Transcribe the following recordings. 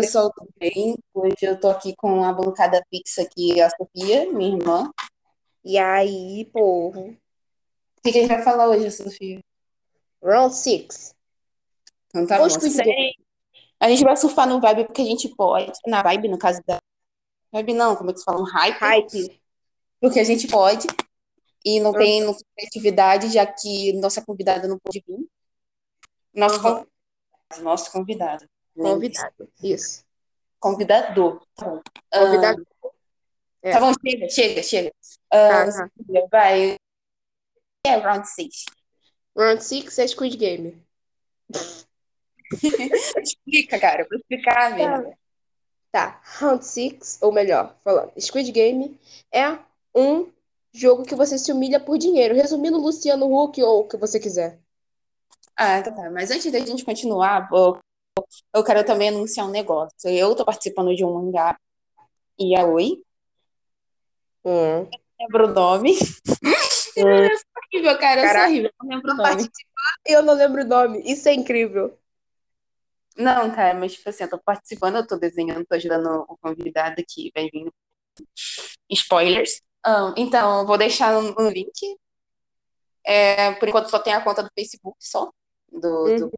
pessoal, tudo bem? Hoje eu tô aqui com a bancada fixa aqui, a Sofia, minha irmã. E aí, povo? O que, que a gente vai falar hoje, Sofia? Round 6. Então tá Hoje bom. Sem- A gente vai surfar no vibe porque a gente pode. Na vibe, no caso da. Vibe não, como é que se fala? Um hype. Hype. Porque a gente pode. E não tem, não tem atividade, já que nossa convidada não pôde vir. Nosso, Uhum. nosso convidado. Convidado. Isso. Convidador. Tá bom. Ah, Convidado. É. Tá bom, chega, chega, chega. Tá, Ah, tá. Sofia, vai. É round 6. Round 6 é Squid Game. Explica, cara, vou explicar mesmo. Tá. Round 6, ou melhor, falando, Squid Game é um jogo que você se humilha por dinheiro. Resumindo, Luciano Huck ou o que você quiser. Ah, tá, tá. Mas antes da gente continuar, eu, eu quero também anunciar um negócio. Eu tô participando de um mangá Yaoi, Hum. lembro o nome. É horrível, cara, eu sou Caraca. horrível, não lembro o nome. Eu não lembro o nome. Isso é incrível. Não, cara, mas tipo assim, eu tô participando, eu tô desenhando, tô ajudando o convidado que vai vindo. Spoilers. Ah, então, eu vou deixar no, no link. É, por enquanto só tem a conta do Facebook só, do, do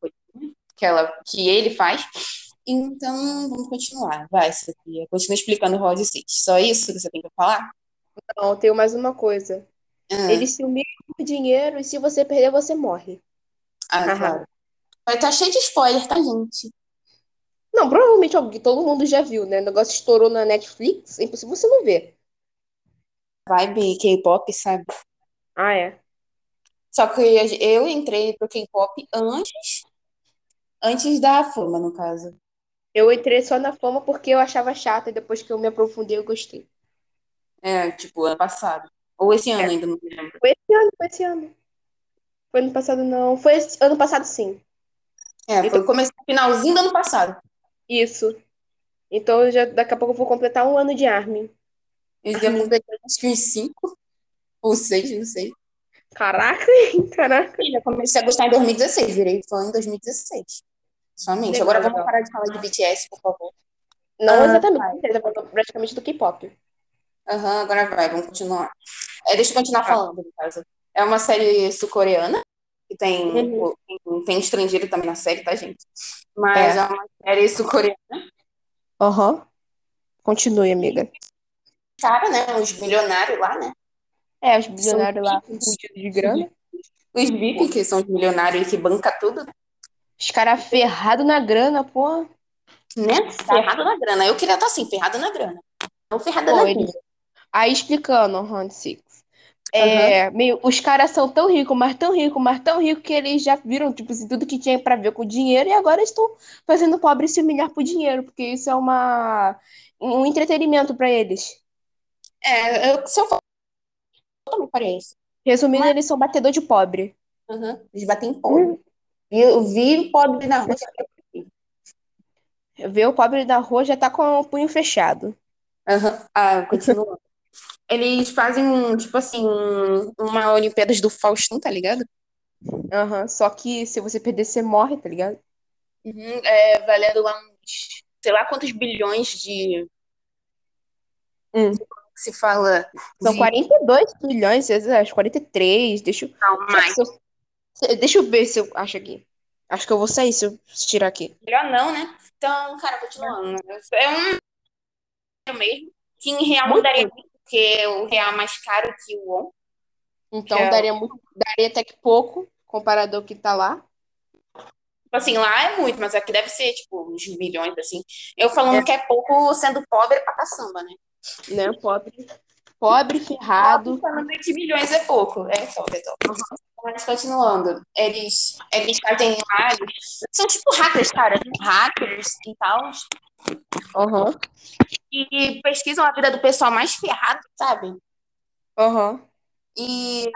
que, ela, que ele faz. Então, vamos continuar. Vai, Sofia. Continua explicando o Round 6. Só isso que você tem que falar? Não, tenho mais uma coisa. Ah, Ele se humilha por dinheiro e se você perder, você morre. ah, Aham. claro. Vai estar cheio de spoiler, tá, gente? Não, provavelmente todo mundo já viu, né? O negócio estourou na Netflix, é impossível você não ver. Vibe K-pop, sabe? Ah, é? Só que eu entrei pro K-pop antes, antes da fama, no caso. Eu entrei só na fama porque eu achava chata e depois que eu me aprofundei eu gostei. É, tipo, ano passado. Ou esse ano, ainda não me lembro. Foi esse ano, foi esse ano. Foi ano passado, não. Foi esse ano passado, sim. É, foi o começo, finalzinho do ano passado. Isso. Então, eu já, daqui a pouco eu vou completar um ano de Armin. Eu já completei acho que uns cinco ou seis, não sei. Caraca, caraca. E já comecei a gostar em 2016, virei fã em 2016. Somente. Legal, Agora vamos parar de falar de BTS, por favor. Não Ah, exatamente, ele tá praticamente do K-pop. Aham, agora vai, vamos continuar. É, deixa eu continuar Tá. falando, no caso. É uma série sul-coreana, que tem, Uhum. tem, tem estrangeiro também na série, tá, gente? Mas É. é, uma série sul-coreana. Aham. Continue, amiga. Cara, né? Os milionários lá, né? É, os bilionários lá, ricos. fudidos de grana. Os VIP, que são os milionários que banca tudo, Os caras ferrados na grana, pô. né? Ferrado na grana. Eu queria estar assim, ferrado na grana. Não ferrada Pô, na vida. Aí explicando Round Six. É, meio, os caras são tão ricos, mas tão ricos, mas tão ricos que eles já viram, tipo assim, tudo que tinha pra ver com dinheiro e agora estão fazendo o pobre se humilhar por dinheiro, porque isso é uma, um entretenimento pra eles. É, eu, se eu isso. Resumindo, eles são batedor de pobre. Uhum. Eles batem em pobre. Vi, eu vi pobre na rua. Ver o pobre na rua já tá com o punho fechado. Aham. Ah, continuando. Eles fazem, um, tipo assim, um- uma Olimpíadas do Faustão, tá ligado? Aham, Só que se você perder, você morre, tá ligado? Uhum, é, valendo lá uns, sei lá quantos bilhões de. Hum. Se fala. São de- 42 bilhões, acho 43. Deixa eu. Não, mais. Deixa eu ver se eu acho aqui. Acho que eu vou sair se eu tirar aqui. Melhor não, né? Então, cara, continuando. É um mesmo. Que em real não Muito. daria muito, porque o real é mais caro que o ON. Então é- daria muito, daria até que pouco comparado ao que tá lá. Tipo assim, lá é muito, mas aqui deve ser, tipo, uns milhões, assim. Eu falando É. que é pouco, sendo pobre pra caçamba, né? Né? Pobre. Pobre, ferrado. Falando que milhões é pouco. É top, é top. Mas continuando, eles, eles fazem lá, eles são tipo hackers, cara. Hackers e tal. Aham. E pesquisam a vida do pessoal mais ferrado, sabe? Aham. E.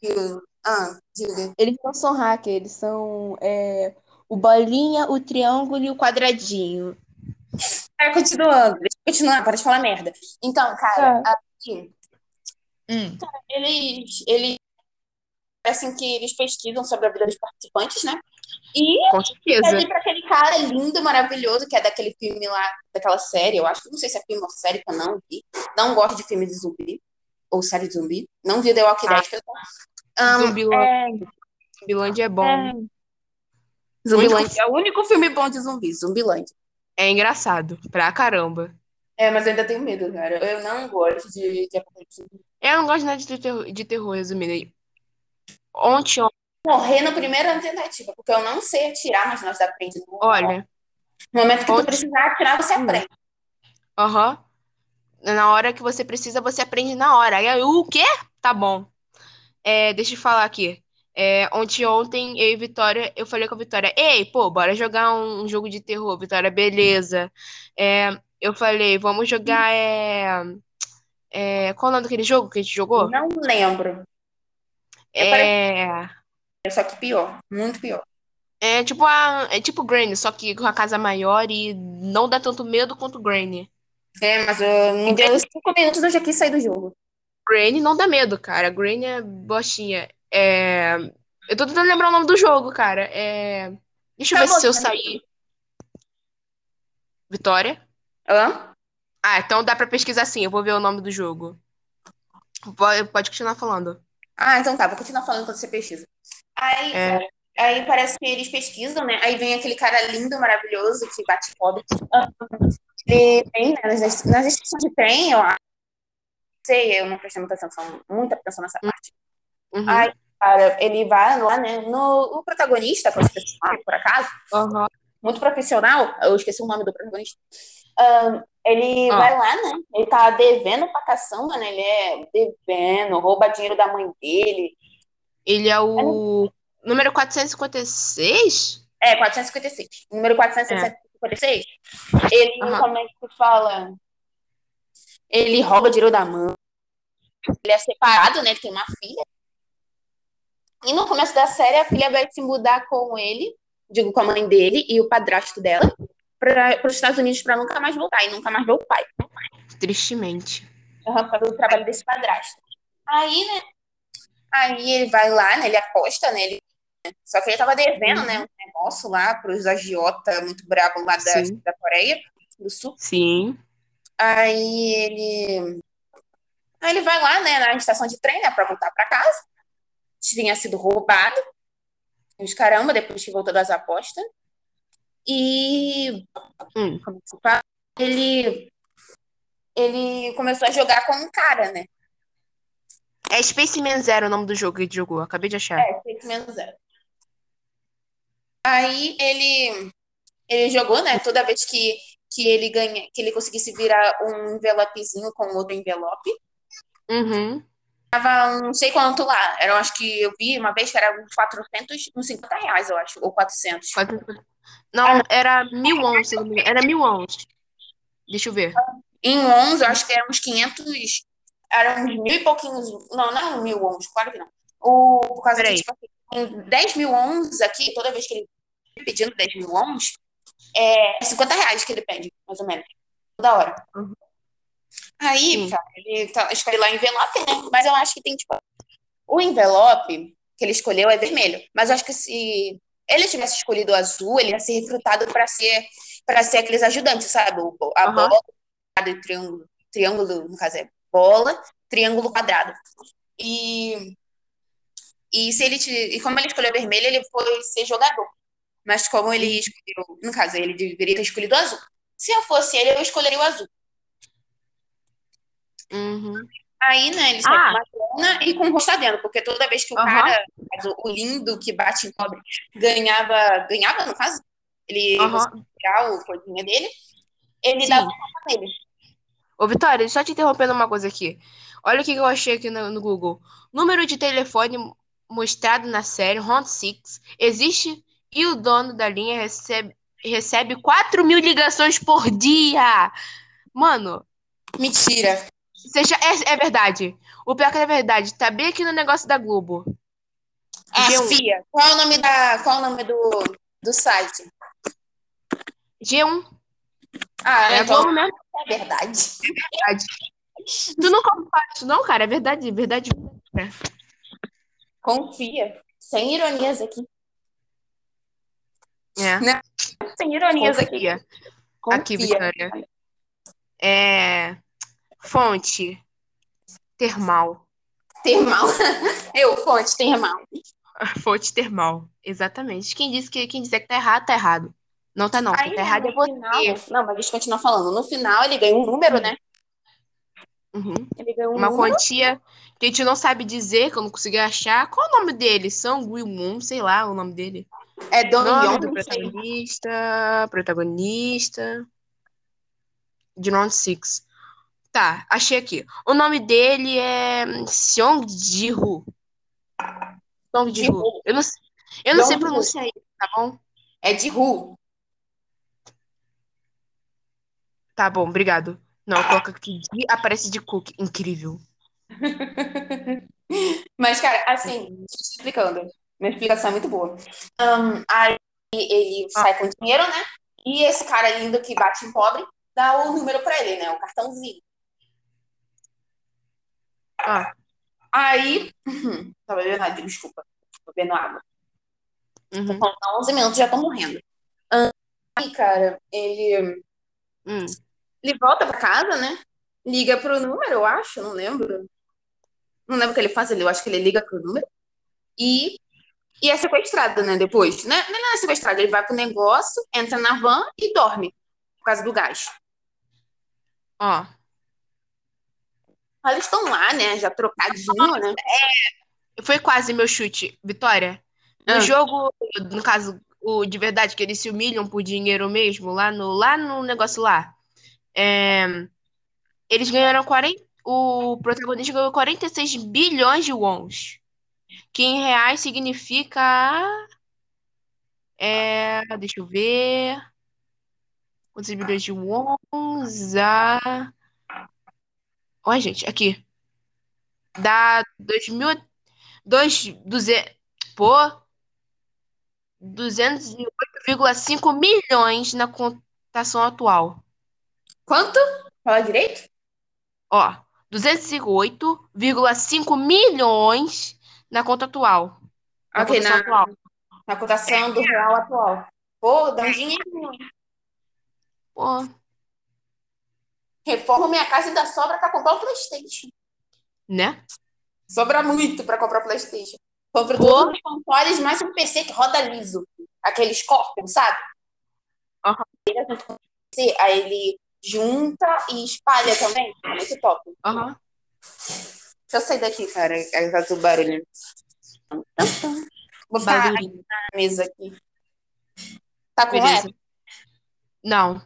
Diga- Ah, diga. Eles não são hacker, eles são é, o bolinha, o triângulo e o quadradinho. Cara, continuando, deixa eu continuar, para de falar merda. Então, cara, aqui, eles, eles parecem que eles pesquisam sobre a vida dos participantes, né? E Com certeza. pede pra aquele cara lindo, maravilhoso, que é daquele filme lá, daquela série, eu acho, não sei se é filme ou série, que eu não vi. Não gosto de filme de zumbi, ou série de zumbi. Não vi The Walking Dead. Um, Zumbilândia. Zumbilândia é bom. é... Zumbilândia é o único filme bom de zumbi, Zumbilândia. É engraçado, pra caramba. É, mas eu ainda tenho medo, cara. Eu não gosto de, de apocalipse zumbi. Eu não gosto nada de terror, de terror resumindo. Ontem, ó, Morrer na primeira tentativa, porque eu não sei atirar, mas nós aprendemos. olha, No momento que tu ontem- precisar atirar, você Hum. aprende. aham. Na hora que você precisa, você aprende na hora. Aí, o quê? Tá bom. É, deixa eu falar aqui. É, ontem, ontem, eu e Vitória, eu falei com a Vitória, ei, pô, bora jogar um, um jogo de terror. Vitória, beleza. É, eu falei, vamos jogar, é, é, qual o nome daquele jogo que a gente jogou? Não lembro. É, Só que pior, muito pior. é tipo a, é tipo Granny, só que com a casa maior e não dá tanto medo quanto Granny. É, mas eu, não deu cinco minutos, eu já quis sair do jogo. Granny não dá medo, cara. Granny é bostinha. É... Eu tô tentando lembrar o nome do jogo, cara. É... Deixa eu Tá ver se eu bom. sair. Vitória? Hã? Ah, então dá pra pesquisar sim. Eu vou ver o nome do jogo. Pode continuar falando. Ah, então tá, vou continuar falando enquanto você pesquisa. Aí, É. aí parece que eles pesquisam, né? Aí vem aquele cara lindo, maravilhoso, que bate. Ah, Ele vem né, nas, nas estações de trem, eu acho. sei, eu não prestei muita atenção, muita atenção nessa parte. Uhum. Aí, cara, ele vai lá, né? No, o protagonista, por acaso, Aham. muito profissional, eu esqueci o nome do protagonista. Ele Ah. vai lá, né? Ele tá devendo pra caçamba, né? Ele é devendo, rouba dinheiro da mãe dele. Ele é o número 456? É, 456. Número 456. Ele, Aham. como é que fala? Ele rouba dinheiro da mãe. Ele é separado, né? Ele tem uma filha. E no começo da série, a filha vai se mudar com ele, digo, com a mãe dele e o padrasto dela, para os Estados Unidos para nunca mais voltar e nunca mais ver o pai. Tristemente. Uhum, por causa do trabalho desse padrasto. Aí, né? Aí ele vai lá, né? Ele aposta, né? Ele... Só que ele tava devendo, né? Um negócio lá pros agiota muito brabo lá da, Sim. da Coreia do Sul. Sim. Aí ele. Aí ele vai lá, né? Na estação de trem, né? Pra voltar pra casa. Tinha sido roubado. Os caramba, depois que voltou das apostas. E. Hum. Ele. Ele começou a jogar com um cara, né? É Spaceman Zero o nome do jogo que ele jogou. Acabei de achar. É, menos zero. Aí ele, ele jogou, né? Toda vez que, que ele ganha, que ele conseguisse virar um envelopezinho com outro envelope, Uhum. tava não sei quanto lá. Era, acho que eu vi uma vez que era uns 400, uns 50 reais, eu acho, ou 400. Quatro- Não, era mil engano. Era mil ons. Deixa eu ver. Em 11, eu acho que eram uns 500, eram uns mil e pouquinhos. Não, não eram mil 11, claro que não. O, por causa Peraí. tipo, assim, em 10 mil ons aqui, toda vez que ele pedindo 10 mil ons, é 50 reais que ele pede, mais ou menos. Toda hora. Uhum. Aí, Sim. cara, ele tá, escolhe lá envelope, né? Mas eu acho que tem, tipo, o envelope que ele escolheu é vermelho. Mas eu acho que se ele tivesse escolhido o azul, ele ia ser recrutado para ser para ser aqueles ajudantes, sabe? A Aham. bola, quadrado e triângulo, triângulo, no caso é bola, triângulo, quadrado. E e se ele te, e como ele escolheu vermelho, ele foi ser jogador. Mas como ele escolheu, no caso, ele deveria ter escolhido o azul. Se eu fosse ele, eu escolheria o azul. Uhum. Aí, né, ele sai Ah. com uma grana e com o rosto adentro, porque toda vez que o cara, o lindo que bate em pobre, ganhava, ganhava, no caso, ele tirar o coisinha dele, ele Sim. dava uma nele. Ô, Vitória, eu te interrompendo uma coisa aqui. Olha o que eu achei aqui no, no Google. Número de telefone mostrado na série Round Six existe e o dono da linha recebe, recebe 4 mil ligações por dia. Mano, Mentira. Seja, é, é verdade. O pior que é verdade. Tá bem aqui no negócio da Globo. Ah, G1. Fia, qual é o nome da, qual é o nome do, do site? G1. Ah, É a então Globo mesmo. é verdade. verdade. Tu nunca ouviu falar disso, não, cara? É verdade, verdade. Confia. Sem ironias aqui. É. Né? Sem ironias aqui. Confia. Confia. Aqui, Vitória. É. Fonte. Termal. Termal. Eu, fonte, termal. Fonte termal. Exatamente. Quem disse que quem disser que tá errado, tá errado. Não tá não. Aí, tá errado é você. final, não, mas deixa eu continuar falando. No final, ele ganhou um número, né? Uhum. Ele ganhou um Uma número. quantia que a gente não sabe dizer, que eu não consegui achar. Qual é o nome dele? Sangui Moon, sei lá o nome dele. É Don Young, do protagonista. Protagonista. De Round Six. Tá, achei aqui. O nome dele é Seong Ji-hoo. Seong Ji-hoo. Ji-hoo. Eu não, eu não sei Ji-hoo. pronunciar isso, tá bom? É Ru. Tá bom, obrigado. Não, coloca aqui. Ji, aparece de Cook. Incrível. Mas, cara, assim, te explicando. Minha explicação é muito boa. Ahn, aí ele sai com dinheiro, né? E esse cara lindo que bate em pobre dá o número pra ele, né? O cartãozinho. Ah, Aí. Tava bebendo água, desculpa. Tô bebendo água. uhum, Faltam 11 minutos, já tô morrendo. Aí, cara, ele, hum. ele volta pra casa, né? Liga pro número, eu acho, não lembro. Não lembro o que ele faz eu acho que ele liga pro número. E, e é sequestrado, né? Depois. Né? Não é sequestrado, ele vai pro negócio, entra na van e dorme. Por causa do gás. Ó, Aí eles estão lá, né? Já trocadinho, né? foi quase meu chute, Vitória. No Ah. jogo, no caso, o de verdade, que eles se humilham por dinheiro mesmo, lá no, lá no negócio lá. É, eles ganharam 40. O protagonista ganhou 46 bilhões de wons. Que em reais significa. É, deixa eu ver. Quantos bilhões de wons? A... Olha, gente, aqui. Dá 2 mil. 2, 200, pô, 208,5 milhões na cotação atual. Quanto? Fala direito? Ó, 208,5 milhões na conta atual. Na Ok, na, atual. na cotação do real atual. Pô, dá um dinheirinho. Pô, Reformo minha casa e dá sobra pra comprar o PlayStation. né? Sobra muito pra comprar o PlayStation. Compro todos os consoles, mais um PC que roda liso. Aquele Scorpion, sabe? O PC, Aí ele junta e espalha também. É muito top. Aham. Deixa eu sair daqui, cara. Por causa do barulho. Vou botar a mesa aqui. Tá com? Não,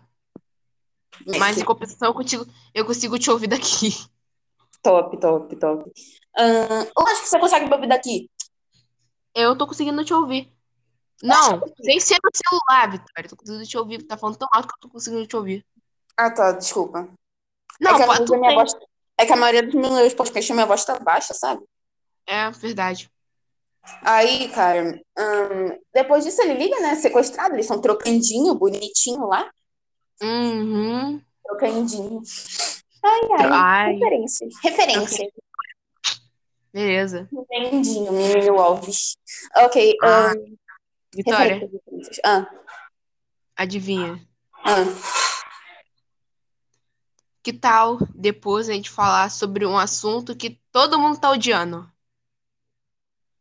mas em compensação eu consigo, eu consigo te ouvir daqui. Top, top, top. Ahn, eu acho que você consegue me ouvir daqui. Eu tô conseguindo te ouvir. Não, sem ser no celular, Vitória. Tô conseguindo te ouvir. Tá falando tão alto que eu tô conseguindo te ouvir. Ah, tá, desculpa. Não, é que, pode, minha tem. voz, é que a maioria dos meus podcasts, minha voz tá baixa, sabe? É verdade. Aí, cara, hum, depois disso ele liga, né? Sequestrado, eles estão trocandinho, bonitinho lá. Uhum. Trocandinho. Ai, ai, Ai, referências. Referências. beleza. Trocandinho, menino Alves. Ok, Ah, hum, Vitória. Ah, adivinha. ah. Que tal depois a gente falar sobre um assunto que todo mundo tá odiando?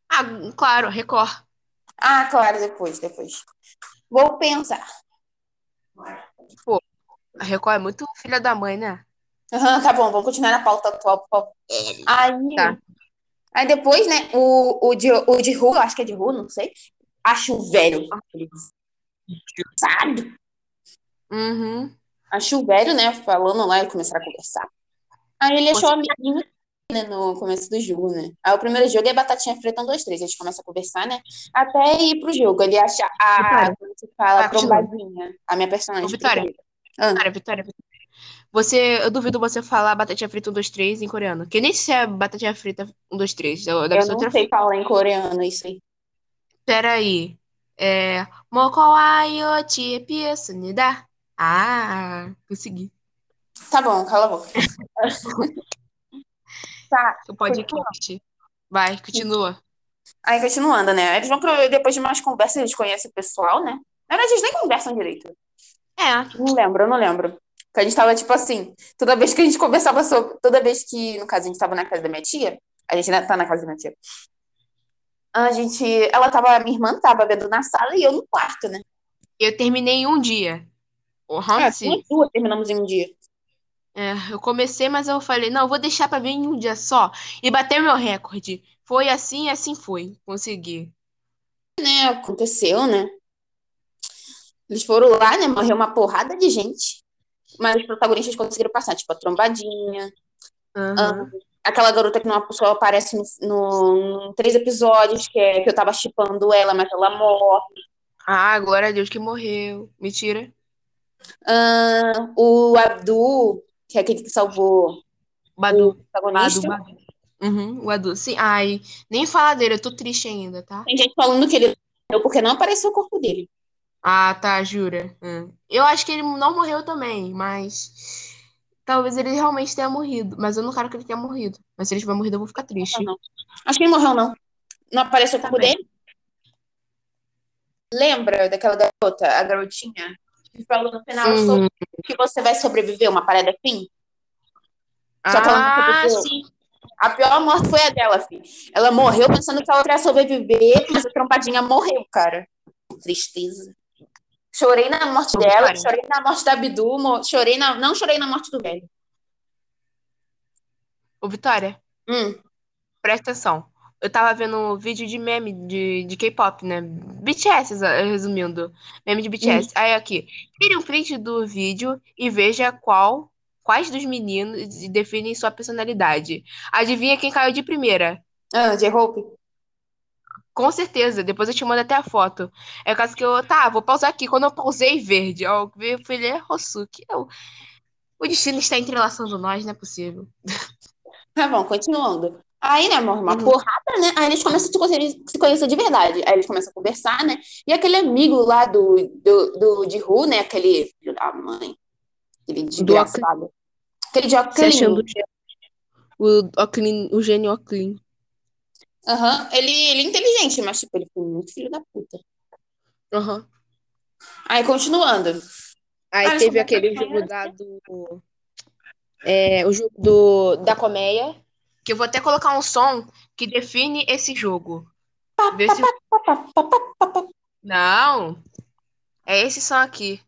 Ah, claro, Record. Ah, claro, depois, depois. Vou pensar. A Record é muito filha da mãe, né? Aham, tá bom, vamos continuar na pauta atual. Aí, Tá. aí depois, né, o, o, de, o de Ru, acho que é de Ru, não sei. Acho velho. Sabe? Uhum. Acho velho, né, falando lá e começaram a conversar. Aí ele achou Você- amiguinho né, no começo do jogo, né? Aí o primeiro jogo é Batatinha Frita 1, 2, 3. Eles começam a conversar, né? Até ir pro jogo. Ele acha a, Vitória. como se fala, trombadinha. A minha personagem Ô, Vitória. Ah, Vitória, Vitória, Vitória. Você, eu duvido você falar batatinha frita 1, 2, 3 em coreano. Que nem se é batatinha frita 1, 2, 3. Deve eu ser não sei falar em coreano isso aí. Peraí. É. Mokowayo chiepiesunida. Ah, consegui. Tá bom, cala a boca. Tá, O podcast. Vai, continua. Aí continuando, né? Eles vão pro, depois de mais conversas, eles conhecem o pessoal, né? Na verdade, eles nem conversam direito. É. Não lembro, eu não lembro. Porque a gente tava, tipo assim, toda vez que a gente conversava sobre. Toda vez que, no caso, a gente tava na casa da minha tia, a gente ainda tá na casa da minha tia. A gente. Ela tava. Minha irmã tava vendo na sala e eu no quarto, né? Eu terminei em um dia. O É, nós Six. duas terminamos em um dia. É, eu comecei, mas eu falei, não, eu vou deixar pra ver em um dia só. E bateu meu recorde. Foi assim, assim foi. Consegui. né, aconteceu, né? Eles foram lá, né? Morreu uma porrada de gente. Mas os protagonistas conseguiram passar, tipo, a trombadinha, Aham. aquela garota que uma pessoa aparece no, no- em três episódios, que, é, que eu tava chipando ela, mas ela morre. Ah, glória a Deus que morreu. Mentira. Ah, o Abdul, que é aquele que salvou Badu. o protagonista. Badu, Badu. Uhum, o Adu. Sim, ai, nem fala dele, eu tô triste ainda, tá? Tem gente falando que ele morreu porque não apareceu o corpo dele. Ah, tá, jura. Hum. Eu acho que ele não morreu também, mas talvez ele realmente tenha morrido. Mas eu não quero que ele tenha morrido. Mas se ele tiver morrido, eu vou ficar triste. Não. Acho que ele morreu, não. Não apareceu o corpo dele? Lembra daquela garota, a garotinha, que falou no final Hum. sobre que você vai sobreviver, uma parada assim? Só ela Ah, sobreviveu. sim. A pior morte foi a dela, filho. Ela morreu pensando que a outra ia sobreviver, mas a trompadinha morreu, cara. Tristeza. Chorei na morte dela, Vitória. chorei na morte da Bidu, mo- chorei na... não chorei na morte do velho. Ô, Vitória, Hum, presta atenção. Eu tava vendo um vídeo de meme de, de K-pop, né? BTS, resumindo. Meme de BTS. Aí aqui, tire um print do vídeo e veja qual, quais dos meninos definem sua personalidade. Adivinha quem caiu de primeira? ah, J-Hope. Com certeza, depois eu te mando até a foto. É o caso que eu, tá, vou pausar aqui. Quando eu pausei verde, ó, eu falei, é Hosuki. Eu, o destino está entrelaçando nós, não é possível. Tá bom, continuando. Aí, né, morre uma Uhum. porrada, né? Aí eles começam a se conhecer, se conhecer de verdade. Aí eles começam a conversar, né? E aquele amigo lá do, do, do de Ru, né? Aquele filho da mãe. Aquele desgraçado. Aquele de Você óculos. achando o gênio, o, gênio Oclean. Aham. Ele, ele é inteligente, mas, tipo, ele foi muito filho da puta. Aham. Aí, continuando. Aí Ah, teve aquele jogo da do. É, o jogo do, da colmeia. Que eu vou até colocar um som que define esse jogo. Vê se. Não! É esse som aqui.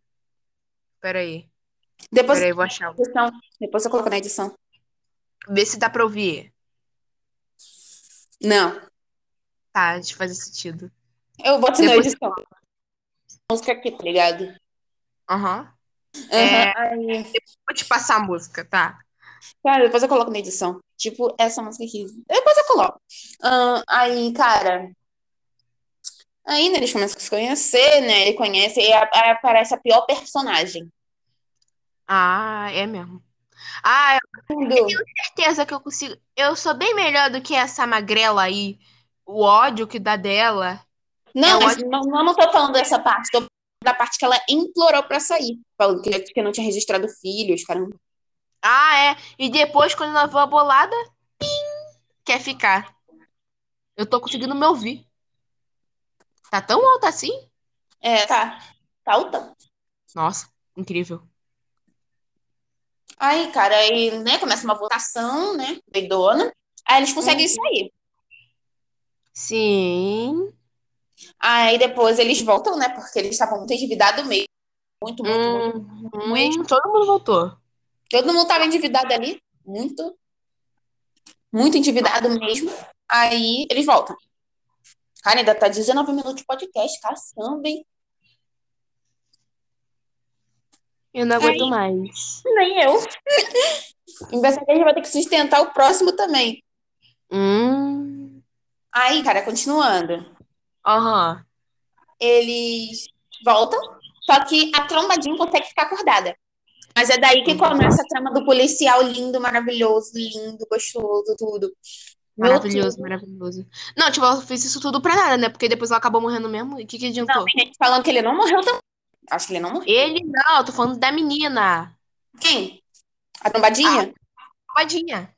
Pera aí. Depois, Pera aí, vou achar. edição. Depois eu coloco na edição. Vê se dá pra ouvir. Não. Tá, de fazer sentido. Eu boto na Depois- edição. Música aqui, tá ligado? Aham. Aham. É. Aí, Vou te passar a música, tá? cara, depois eu coloco na edição. Tipo, essa música aqui. Depois eu coloco. Ahn, aí, cara. Ainda eles começam a se conhecer, né? Ele conhece e aí aparece a pior personagem. Ah, é mesmo. Ah, Tudo. eu tenho certeza que eu consigo. Eu sou bem melhor do que essa magrela aí. O ódio que dá dela. Não, É mas não, não, não tô falando dessa parte. Tô da parte que ela implorou pra sair. Falando que, que não tinha registrado filhos, caramba. Ah, é. E depois, quando ela viu a bolada, pim, quer ficar. Eu tô conseguindo me ouvir. Tá tão alto assim? É, tá. Tá altão. Nossa, incrível. Aí, cara, aí, né, começa uma votação, né, doidona. Aí eles conseguem Uhum. sair. Sim. Aí depois eles voltam, né, porque eles estavam muito endividados mesmo. Muito, muito, muito. Hum, todo mundo voltou. Todo mundo tava endividado ali. Muito. Muito endividado mesmo. Aí eles voltam. Cara, ainda tá 19 minutos de podcast. Caçamba, hein? Eu não aguento Aí. mais. Nem eu. Em vez a gente vai ter que sustentar o próximo também. Hum. Aí, cara, continuando. Aham. Eles voltam, só que a trombadinha consegue ficar acordada. Mas é daí que começa a trama do policial lindo, maravilhoso, lindo, gostoso, tudo. Maravilhoso, maravilhoso. Não, tipo, ela fez isso tudo pra nada, né? Porque depois ela acabou morrendo mesmo. E o que que adiantou? Não, tem gente falando que ele não morreu também. Acho que ele não morreu. Ele não, eu tô falando da menina. Quem? A trombadinha? Tadinha.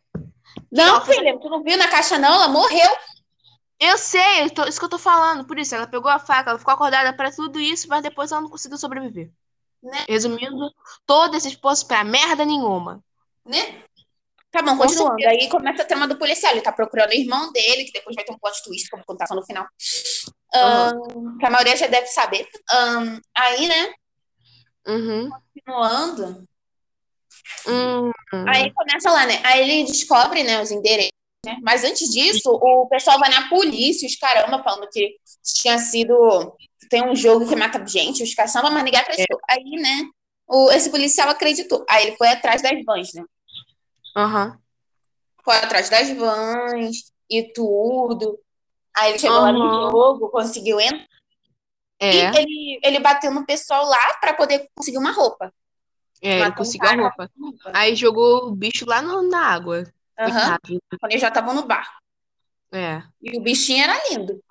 não, ela fez- filha, tu não viu na caixa, não? Ela morreu. Eu sei, eu tô- isso que eu tô falando. Por isso, ela pegou a faca, ela ficou acordada pra tudo isso, mas depois ela não conseguiu sobreviver. Né? Resumindo, todo esse esforço pra merda nenhuma. né? Tá bom, continuando. Aí começa a trama do policial. Ele tá procurando o irmão dele, que depois vai ter um plot twist, contar só no final. Ahn, que a maioria já deve saber. Ahn, aí, né, Uhum. continuando. Hum. Aí começa lá, né? Aí ele descobre, né, os endereços, né? Mas antes disso, o pessoal vai na polícia, os caramba, falando que tinha sido. Tem um jogo que mata gente, os caçamba, mas ninguém acreditou. Aí, né, o, esse policial acreditou. Aí ele foi atrás das vans, né? Aham. Foi atrás das vans e tudo. Aí ele chegou lá no jogo, conseguiu entrar. É, E ele, ele bateu no pessoal lá pra poder conseguir uma roupa. é, ele matou conseguiu a cara. roupa. Aí jogou o bicho lá no- na água. Aham. Coitado. Quando eles já estavam no bar. É. E o bichinho era lindo.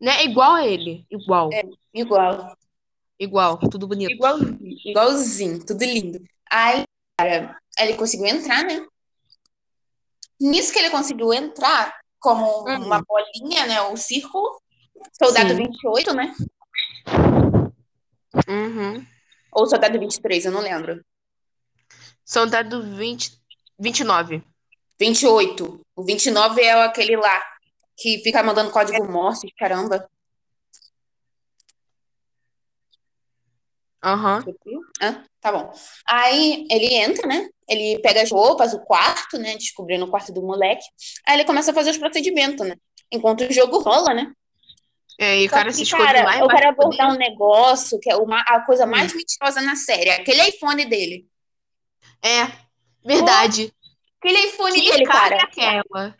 Né? Igual a ele. Igual. É. Igual. Igual. Tudo bonito. Igualzinho, igualzinho, tudo lindo. Aí, cara, ele conseguiu entrar, né? Nisso que ele conseguiu entrar, como Uhum. uma bolinha, né? O círculo, soldado Sim. 28, né? Uhum. Ou soldado 23, eu não lembro. Soldado 20... 29. 28. O 29 é aquele lá que fica mandando código Morse, caramba. Aham. Hã? Tá bom. Aí ele entra, né? Ele pega as roupas, o quarto, né? Descobrindo o quarto do moleque. Aí ele começa a fazer os procedimentos, né? Enquanto o jogo rola, né? É, e o cara que, se esconde cara, lá eu quero abordar um negócio que é uma, a coisa Hum. mais mentirosa na série. Aquele iPhone dele. É, verdade. Aquele iPhone Que dele, cara. é aquela?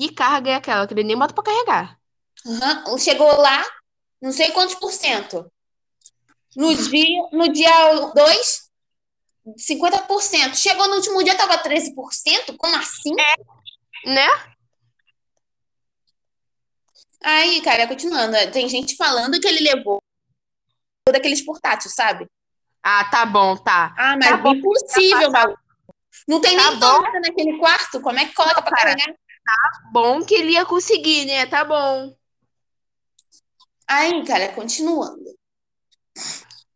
Que carga é aquela? Que ele nem bota pra carregar. Aham. Chegou lá, não sei quantos por cento. No dia, no dia 2, 50%. Chegou no último dia, tava 13%? Como assim? Né? Aí, cara, continuando. Tem gente falando que ele levou daqueles portáteis, sabe? Ah, tá bom, tá. Ah, mas Tá bom, impossível, maluco. Não tem Tá nem tomada naquele quarto. Como é que coloca pra cara. carregar? Bom que ele ia conseguir, né? Tá bom. Aí, cara, continuando.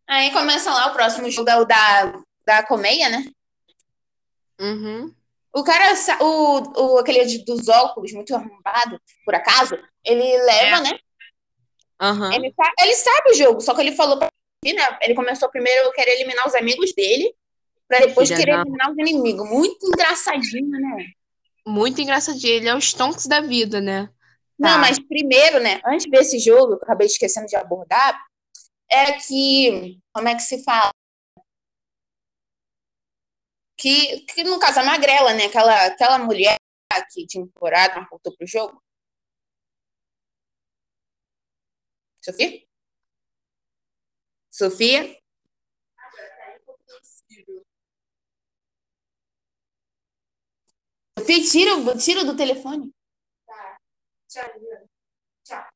Aí começa lá o próximo jogo é o da, da colmeia, né? Uhum. O cara, o, o, aquele dos óculos, muito arrombado, por acaso, ele leva, né? Aham. Ele, ele sabe o jogo, só que ele falou pra mim, né? Ele começou primeiro a querer eliminar os amigos dele, pra depois Filha querer da- eliminar os inimigos. Muito engraçadinho, né? Muito engraçadinho. Ele é o Stonks da vida, né? Não, Tá. mas primeiro, né? Antes desse jogo, que acabei esquecendo de abordar, é que. Como é que se fala? Que, que no caso, a Magrela, né? Aquela, aquela mulher que tinha temporada, mas voltou pro jogo. Sofia? Sofia? Sofia, tira, o- tira do telefone. Tá. Tchau. Tchau.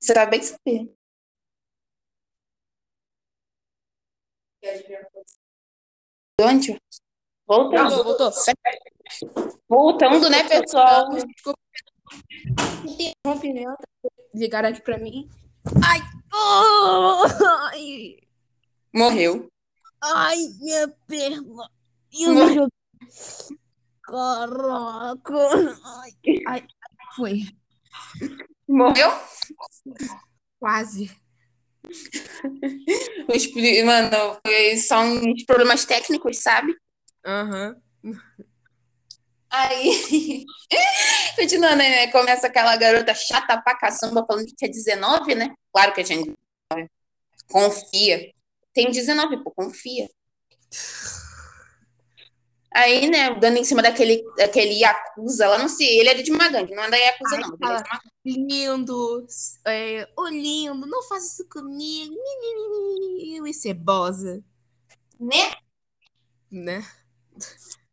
Você tá bem, Sofia? Onde? Voltando. voltou. Voltando, né, pessoal? Rompimento. Ligaram aqui pra mim. Ai! Oh! Ai! Morreu. Ai, minha perna! E eu joguei. Caraca! Ai, ai, foi. Morreu? Quase. Mano, foi- são uns problemas técnicos, sabe? Aham. Aí, continuando, né? Começa aquela garota chata pra caçamba falando que tinha 19, né? Claro que tinha 19. Confia. Tem 19, pô, confia. Aí, né, dando em cima daquele, daquele Yakuza lá, não sei, ele era de uma gangue, não é da Yakuza, Ai, não. É Lindo. É, ô, lindo, não faça isso comigo. E cebosa. né? Né?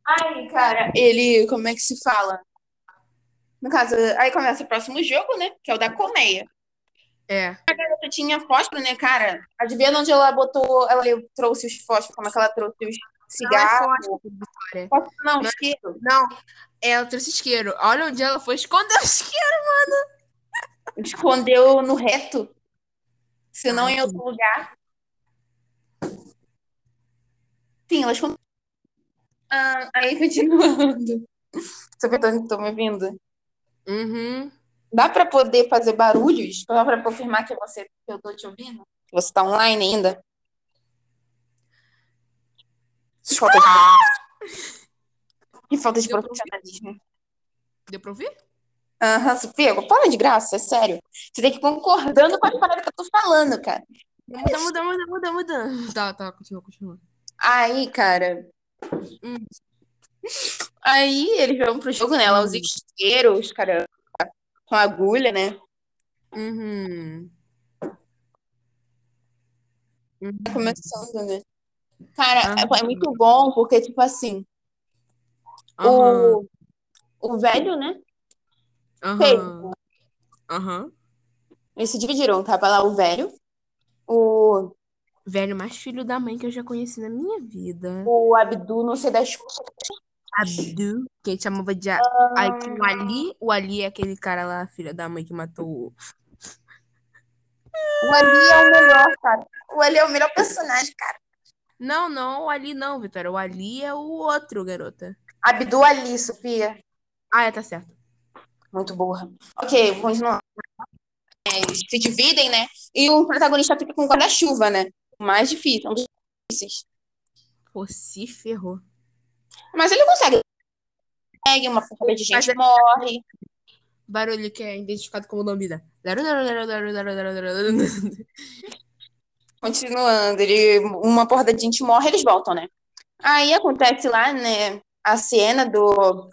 Aí, cara, ele, como é que se fala? No caso, aí começa o próximo jogo, né? Que é o da colmeia. É. Eu tinha fósforo, né, cara? Adivinha onde ela botou, ela trouxe os fósforos, como é que ela trouxe os, cigarro. Não é fósforo, não, Não é- isqueiro. Não, ela trouxe isqueiro. Olha onde ela foi esconder o isqueiro. Escondeu no reto. Se não em outro lugar. Sim, ela escondeu. Ah, aí, continuando. Você tô me ouvindo? Uhum. Dá pra poder fazer barulhos? Dá pra confirmar que você que eu tô te ouvindo? Que você tá online ainda? Falta de... Que falta de Deu profissionalismo. Deu pra ouvir? Aham, Sofia, para de graça, é sério. Você tem que ir concordando com as palavras que eu tô falando, cara. Muda, muda, muda, muda, muda. Tá, tá, continua, continua. Aí, cara. Hum. Aí eles vão pro jogo, né? Lá os isqueiros, cara, com agulha, né? Uhum. Uhum. Tá começando, né? Cara, é- Aham. é muito bom porque, tipo assim, o, o velho, né? Aham. Aham. Eles se dividiram, tava lá o velho, o, Velho mais filho da mãe que eu já conheci na minha vida. o Abdu, não sei das Abdu, que a gente chamava de. A- Aí tinha o Ali. O Ali é aquele cara lá, filho da mãe que matou o. O Ali é o melhor, cara. O Ali é o melhor personagem, cara. Não, não, o Ali não, Vitória. O Ali é o outro, garota. Abdu Ali, Sofia. Ah, é, tá certo. Muito burra. Ok, vou continuar. É, se dividem, né? E o protagonista fica com guarda-chuva, né? O mais difícil, um dos difíceis. Pô, se ferrou. Mas ele consegue. Consegue, uma porrada de gente é- morre. Barulho que é identificado como lambida. Continuando, ele, uma porrada de gente morre, eles voltam, né? Aí acontece lá, né, a cena do,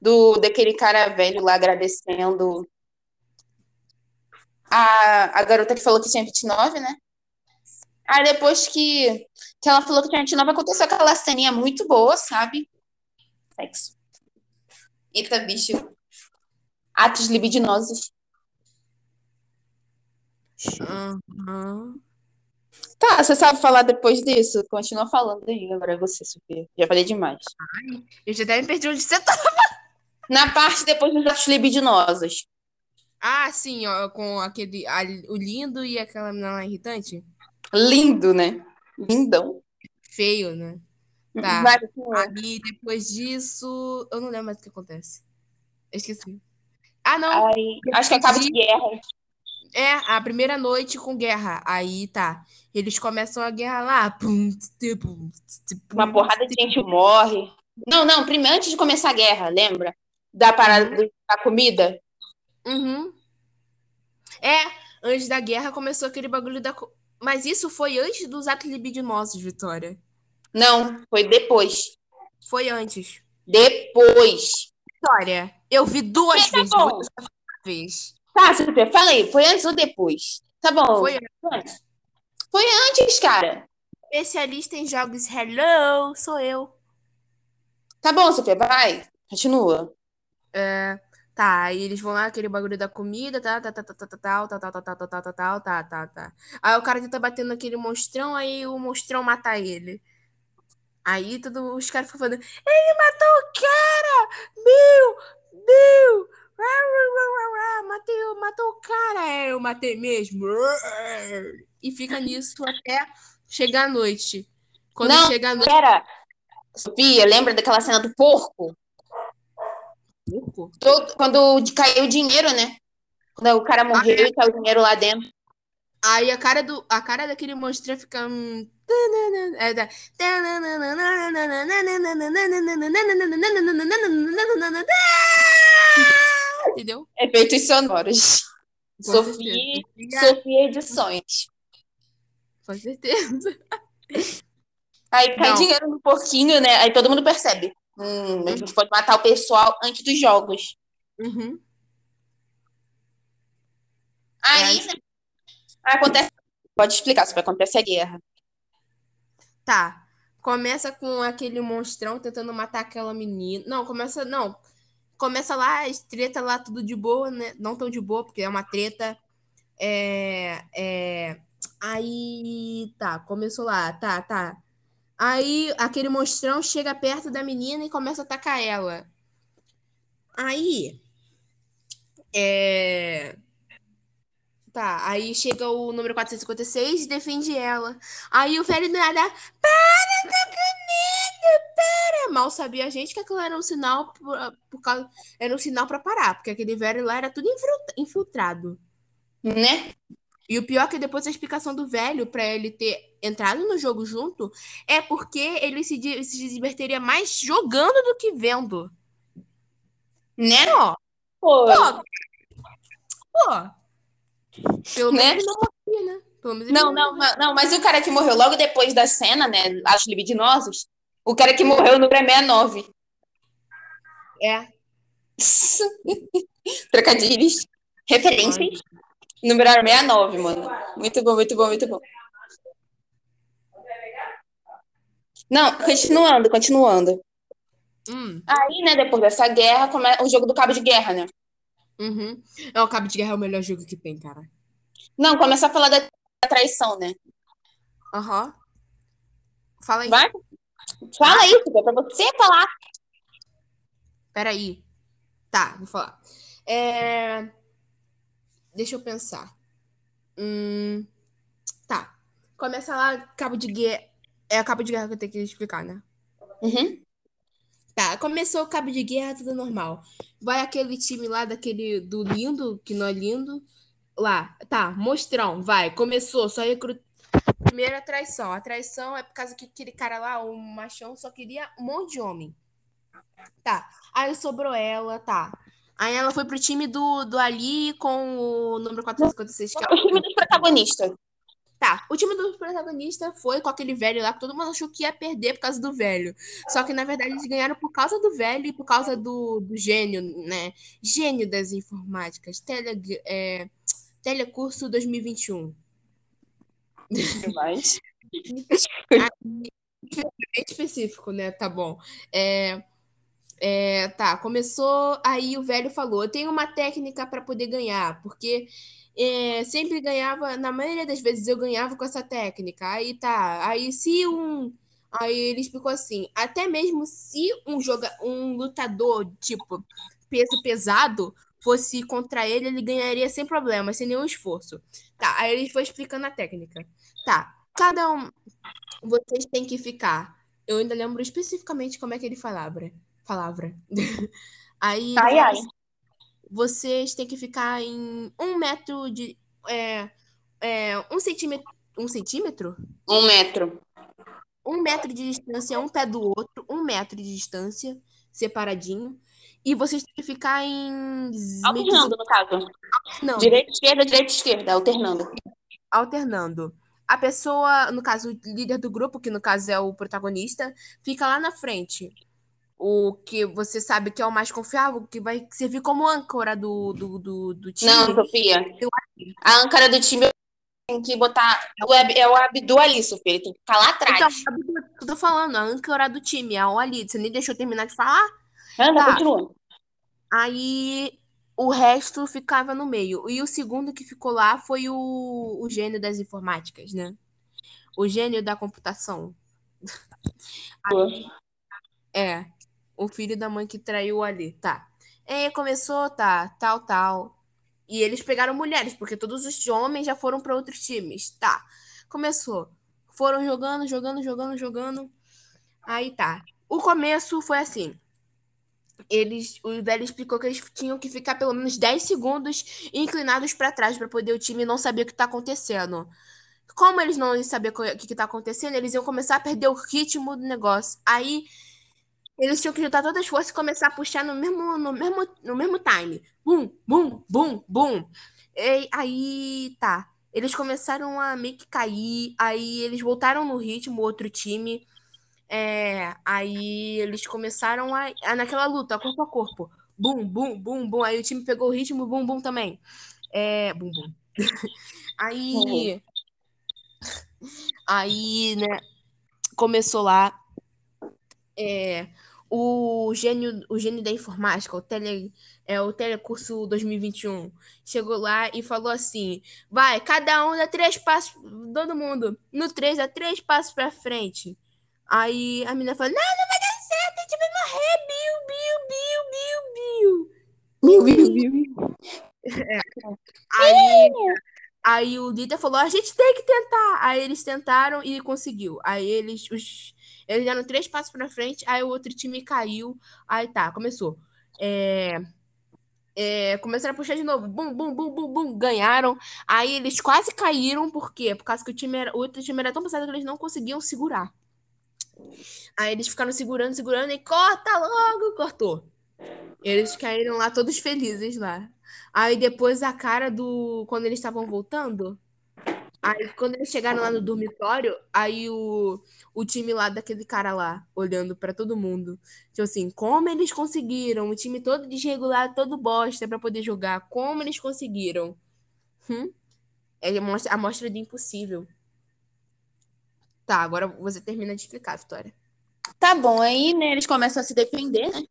do daquele cara velho lá agradecendo a, a garota que falou que tinha 29, né? Aí depois que, que ela falou que tinha 29, aconteceu aquela ceninha muito boa, sabe? Sexo. Eita, bicho. Atos libidinosos. Aham. Tá, você sabe falar depois disso? Continua falando aí, agora é você, Sofia. Já falei demais. Eu já até me perdi onde você tá. Na parte depois dos atos libidinosos. Ah, sim, ó, com aquele. a- o lindo e aquela menina lá irritante. Lindo, né? Lindão. Feio, né? Tá. Vai, continua. Aí depois disso. Eu não lembro mais o que acontece. Eu esqueci. Ah, não. Aí, acho que é cabo de guerra. É, a primeira noite com guerra. Aí tá. Eles começam a guerra lá. Pum, tsi, pum, tsi, pum, Uma porrada de gente morre. Não, não, primeiro antes de começar a guerra, lembra? Da parada do- da comida? Uhum. É, antes da guerra começou aquele bagulho da. Mas isso foi antes dos atos libidinosos, Vitória. Não, foi depois. Foi antes. Depois. Vitória, eu vi duas Tá vezes. bom. vou ter uma vez. Tá, Sofia, falei. Foi antes ou depois? Tá bom. Foi antes. Foi antes, cara. especialista em jogos. Hello, sou eu. Tá bom, Sofia, vai. Continua. Tá, aí eles vão lá, aquele bagulho da comida, tá, tá, tá, tá, tá, tá, tal, tá, tá, tá, tá, tá, tá, tá, tal, tá, tá, tá. Aí o cara tenta bater naquele monstrão, aí o monstrão mata ele. Aí todos os caras ficam falando, ele matou o cara! Meu! Meu! Matei, matou o cara! É, eu matei mesmo. E fica nisso até chegar a noite. Quando Não, chega a noite. Pera. Sofia, lembra daquela cena do porco? Todo- quando caiu o dinheiro, né? Quando o cara morreu e caiu o dinheiro lá dentro. Aí a cara, do, a cara daquele monstro fica. é, da- Entendeu? Efeitos sonoros. Com Sofia, certeza. Sofia Edições. Com certeza. Aí cai Não. dinheiro no porquinho, né? Aí todo mundo percebe. Hum, a gente pode matar o pessoal antes dos jogos. Uhum. Aí? Aí acontece. Pode explicar, se acontece a guerra. Tá. Começa com aquele monstrão tentando matar aquela menina. Não, começa. Não. Começa lá, as treta lá, tudo de boa, né? Não tão de boa, porque é uma treta. É. É. Aí. Tá, começou lá, tá, tá. Aí aquele monstrão chega perto da menina e começa a atacar ela. Aí. É. Tá, aí chega o número 456 e defende ela. Aí o velho do nada. Para, tá com medo, para! Mal sabia a gente que aquilo era um sinal por, por causa, era um sinal para parar, porque aquele velho lá era tudo infiltrado. Né? E o pior é que depois a explicação do velho para ele ter entrado no jogo junto é porque ele se, se divertiria mais jogando do que vendo. Né? Pô, Pô, pô, pô. Pelo Né? menos ele não morria, né? Menos Não, não, não, não, mas o cara que morreu logo depois da cena, né? Acho libidinosos. O cara que morreu no número é 69. É. Trocadilhos. Referências. Número 69, mano. Muito bom, muito bom, muito bom. Não, continuando, continuando. Hum, Aí, né, depois dessa guerra, começa o jogo do cabo de guerra, né? uhum. É, o Cabo de Guerra é o melhor jogo que tem, cara. Não, começa a falar da traição, né? Aham. Fala aí. Vai? Fala isso, é pra você falar. Peraí. Tá, vou falar. É... Deixa eu pensar. Hum... Tá. Começa lá, Cabo de Guerra. É a Cabo de Guerra que eu tenho que explicar, né? Uhum. Tá, começou o cabo de guerra, tudo normal. Vai aquele time lá daquele do lindo, que não é lindo. Lá, tá, mostrão, vai, começou, só recruta. Primeira traição. A traição é por causa que aquele cara lá, o machão, só queria um monte de homem. Tá. Aí sobrou ela, tá. Aí ela foi pro time do, do Ali com o número 456, que é O time dos protagonistas. Tá, o time do protagonista foi com aquele velho lá que todo mundo achou que ia perder por causa do velho. Só que, na verdade, eles ganharam por causa do velho e por causa do, do gênio, né? Gênio das informáticas. Tele, é, telecurso 2021. Mas... É específico, né? Tá bom. É, é, tá, começou. Aí o velho falou: Eu tenho uma técnica para poder ganhar, porque é, sempre ganhava, na maioria das vezes eu ganhava com essa técnica. Aí tá, aí se um. Aí ele explicou assim: até mesmo se um, joga, um lutador, tipo, peso pesado, fosse contra ele, ele ganharia sem problema, sem nenhum esforço. Tá, aí ele foi explicando a técnica. Tá, cada um. Vocês têm que ficar. Eu ainda lembro especificamente como é que ele falava. Palavra. Aí Ai, ai. vocês têm que ficar em um metro de. É, é, um centímetro. Um centímetro? Um metro. Um metro de distância, um pé do outro, um metro de distância, separadinho. E vocês têm que ficar em. Alternando, no caso. Não, Direita, esquerda, direita, esquerda. Alternando. alternando. A pessoa, no caso, o líder do grupo, que no caso é o protagonista, fica lá na frente. O que você sabe que é o mais confiável, que vai servir como âncora do, do, do, do time. Não, Sofia. A âncora do time tem que botar. o Ab- É o Abdu ali, Sofia. Ele tem que ficar lá Então, atrás. sabe o que eu tô falando, a âncora do time, é o ali. Você nem deixou eu terminar de falar? Anda, tá. continua. Aí o resto ficava no meio. E o segundo que ficou lá foi o, o gênio das informáticas, né? O gênio da computação. É, o filho da mãe que traiu ali, tá. É, começou, tá, tal, tal. E eles pegaram mulheres, porque todos os homens já foram para outros times, tá. Começou. Foram jogando, jogando, jogando, jogando. Aí tá. O começo foi assim. Eles, o velho explicou que eles tinham que ficar pelo menos 10 segundos inclinados para trás para poder o time não saber o que tá acontecendo. Como eles não iam saber co- o que, que tá acontecendo, eles iam começar a perder o ritmo do negócio. Aí eles tinham que juntar todas as forças e começar a puxar no mesmo, no mesmo, no mesmo time. Bum, bum, bum, bum. E aí, tá. Eles começaram a meio que cair. Aí eles voltaram no ritmo, outro time. É, aí eles começaram a, a naquela luta, corpo a corpo. Bum, bum, bum, bum. Aí o time pegou o ritmo, bum, bum também. É, bum, bum. Aí, aí, né, começou lá. É, o gênio, o gênio da informática, o tele, é o telecurso 2021, chegou lá e falou assim: vai, cada um dá três passos, todo mundo, no três, dá três passos pra frente. Aí a menina fala, não, não vai dar certo, a gente vai morrer, Bill, Bill, Bill, Bill, Bill. Meu Deus. Aí, aí o líder falou, a gente tem que tentar. Aí eles tentaram e conseguiu. Aí eles, os, eles deram três passos pra frente, aí o outro time caiu. Aí tá, começou. É, é, começaram a puxar de novo. Bum, bum, bum, bum, bum. Ganharam. Aí eles quase caíram. Por quê? Por causa que o, time era, o outro time era tão pesado que eles não conseguiam segurar. Aí eles ficaram segurando, segurando e corta logo, cortou. Eles caíram lá todos felizes lá. Aí depois a cara do. Quando eles estavam voltando. Aí quando eles chegaram lá no dormitório, aí o, o time lá daquele cara lá, olhando pra todo mundo. Tipo assim, como eles conseguiram? O time todo desregulado, todo bosta pra poder jogar. Como eles conseguiram? Hum? É a mostra, a mostra de impossível. Tá, agora você termina de explicar, Vitória. Tá bom, aí, né, eles começam a se defender, né?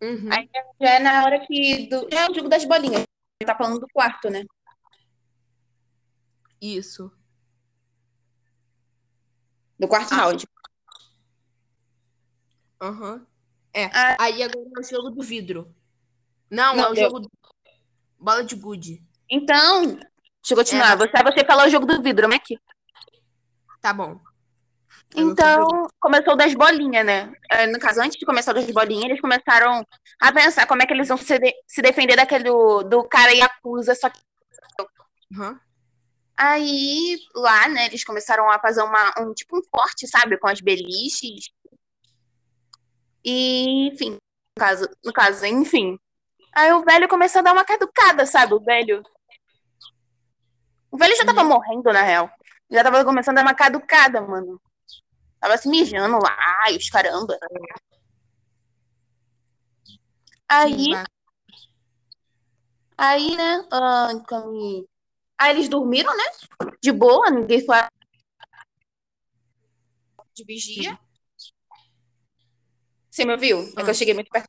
Uhum. Aí já é na hora que. Do... Já é o jogo das bolinhas. Ele tá falando do quarto, né? Isso. Do quarto Ah. round. Aham. É. Ah. Aí agora é o jogo do vidro. Não, Não, é o deu. jogo do... Bola de gude. Então, deixa eu continuar. É. Você, você falou o jogo do vidro, Mac. Tá bom. Eu Então, começou das bolinhas, né? É, No caso, antes de começar das bolinhas, eles começaram a pensar como é que eles vão se, de- se defender daquele do, do cara Yakuza. Só que Aham. Aí, lá, né, eles começaram a fazer uma, um tipo um forte, sabe? Com as beliches. E, enfim, no caso, no caso, enfim. Aí o velho começou a dar uma caducada, sabe? O velho. O velho já tava morrendo, na real. Já tava começando a dar uma caducada, mano. Tava se mijando lá, ai, os caramba. Aí, aí, né? então, Aí eles dormiram, né? De boa, ninguém foi de vigia. Você me ouviu? É que eu cheguei muito perto.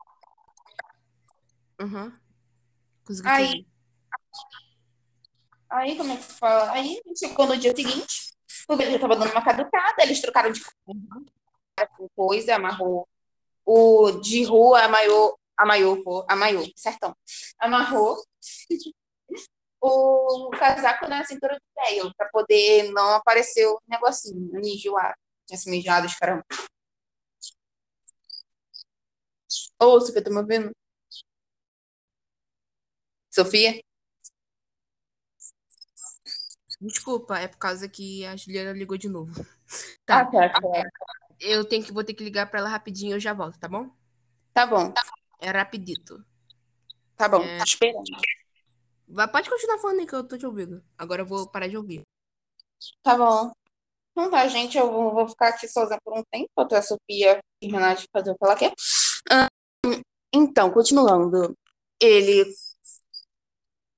Consegui Aí-. Aí, como é que fala? Aí chegou no dia seguinte, o já tava dando uma caducada, eles trocaram de coisa, amarrou o de rua, amaiou, amaiou, pô, amaiou, certão. Amarrou o casaco na cintura do velho, pra poder não aparecer o negocinho, o mijoado. Tinha se mijado, os caramba. Ô, Sofia, tá me ouvindo? Sofia? Desculpa, é por causa que a Juliana ligou de novo. Ah, Tá. tá, tá. Eu tenho que, vou ter que ligar pra ela rapidinho e eu já volto, tá bom? Tá bom, É rapidito. tá bom, É. tô esperando. Vai, pode continuar falando aí que eu tô te ouvindo. Agora eu vou parar de ouvir. Tá bom. Então tá, gente, eu vou, vou ficar aqui sozinha por um tempo, até a Sofia terminar de fazer o que ela quer. Ahn, então, continuando. Ele,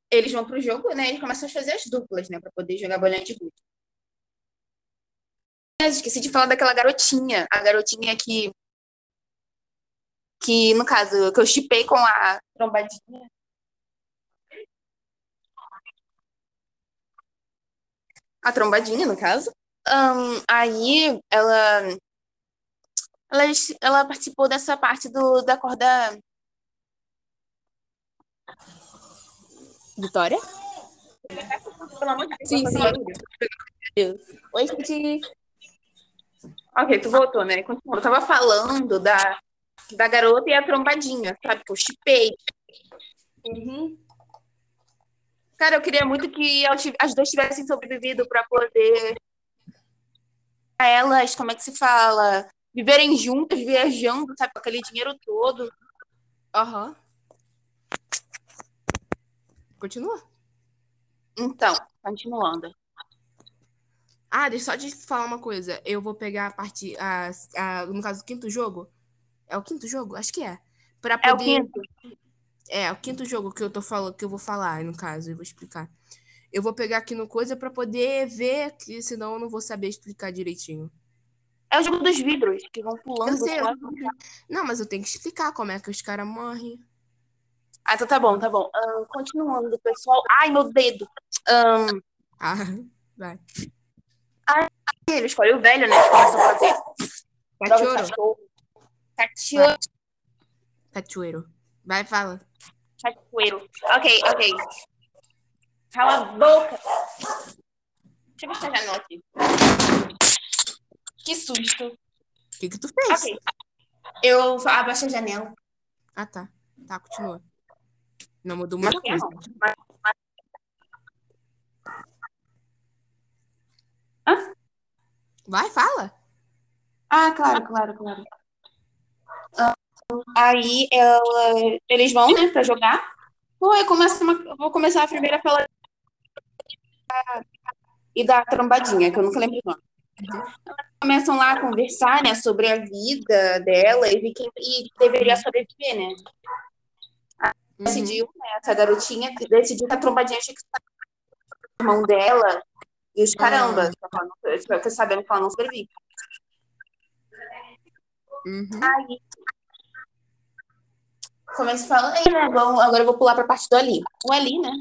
eles vão pro jogo, né? Eles começam a fazer as duplas, né? Pra poder jogar bolinha de gude. Esqueci de falar daquela garotinha. A garotinha que... Que, no caso, que eu chipei com a trombadinha. A trombadinha, no caso. Ahn, aí, ela... Ela, ela participou dessa parte do, da corda... Vitória? Pelo amor de Deus. Sim, sim. Oi, gente. Ok, tu voltou, né? Continua. Eu tava falando da, da garota e a trombadinha, sabe? Que eu chipei. Uhum. Cara, eu queria muito que as duas tivessem sobrevivido pra poder elas, como é que se fala? Viverem juntas, viajando, sabe? Com aquele dinheiro todo. Aham. Continua. Então, continuando. Ah, deixa só te falar uma coisa. Eu vou pegar a parte. A, a, no caso, o quinto jogo. É o quinto jogo? Acho que é. Pra É o poder. quinto. É, o quinto jogo que eu tô falando, que eu vou falar, no caso, eu vou explicar. Eu vou pegar aqui no coisa pra poder ver, que senão eu não vou saber explicar direitinho. É o jogo dos vidros, que vão Eu pulando. sei, eu- só. Não, mas eu tenho que explicar como é que os caras morrem. Ah, então tá bom, tá bom. Continuando, pessoal. Ai, meu dedo. Ahn, Ah, vai. ele escolhe o velho, né? Eles começam a fazer Cachorro. cachorro. Cachorro. Cachoeiro. Vai, fala. Cachoeiro. Ok, ok. Cala a boca. Deixa eu ver se a janela aqui. Que susto. O que que tu fez? Ok. Eu abaixo a janela. Ah, tá. Tá, continua. Não mudou muita Mas coisa. não. Vai, fala. Ah, claro, claro, claro. Aí ela, eles vão, né, pra jogar. Pô, eu começo uma- vou começar a primeira a falar e da trombadinha, que eu nunca lembro o nome. Elas começam lá a conversar, né, sobre a vida dela e quem e deveria sobreviver, né? Uhum. Decidiu, né, essa garotinha decidiu que a trombadinha tinha que estar com o irmão dela e os caramba, fiquei sabendo que ela não sobrevive. Uhum. Aí começa a falar, aí, né? Vamos, agora eu vou pular pra parte do Ali. O Ali, né?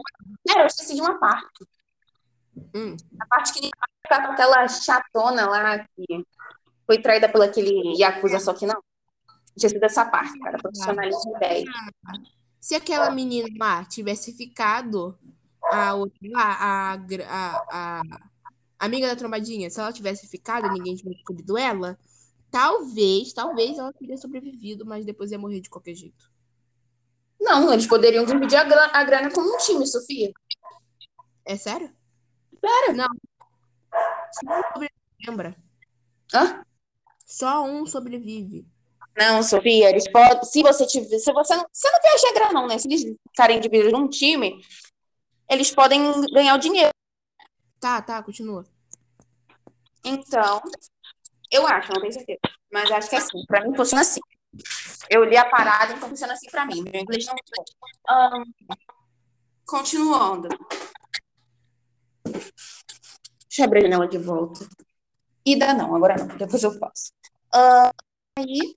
Cara, eu esqueci de uma parte. Hum. A parte que tá com aquela chatona lá que foi traída pelo aquele Yakuza, só que não. Tinha sido essa parte, cara. Profissionalismo 10. Se aquela menina lá tivesse ficado, a a, a, a amiga da trombadinha, se ela tivesse ficado ninguém tivesse descobrido ela, talvez, talvez ela teria sobrevivido, mas depois ia morrer de qualquer jeito. Não, eles poderiam dividir a grana, a grana com um time, Sofia. É sério? Sério? Não. Só um sobrevive, lembra? Hã? Só um sobrevive. Não, Sofia, eles podem. Se você tiver. Se você não. Você não viaja a grana, não, né? Se eles ficarem divididos num time, eles podem ganhar o dinheiro. Tá, tá, continua. Então, eu acho, não tenho certeza. Mas acho que é assim. Pra mim funciona assim. Eu li a parada, então funciona assim pra mim. Meu inglês não bom. Ahn, continuando. Deixa eu abrir a janela de volta. Ida não, agora não. Depois eu faço. Ahn, aí.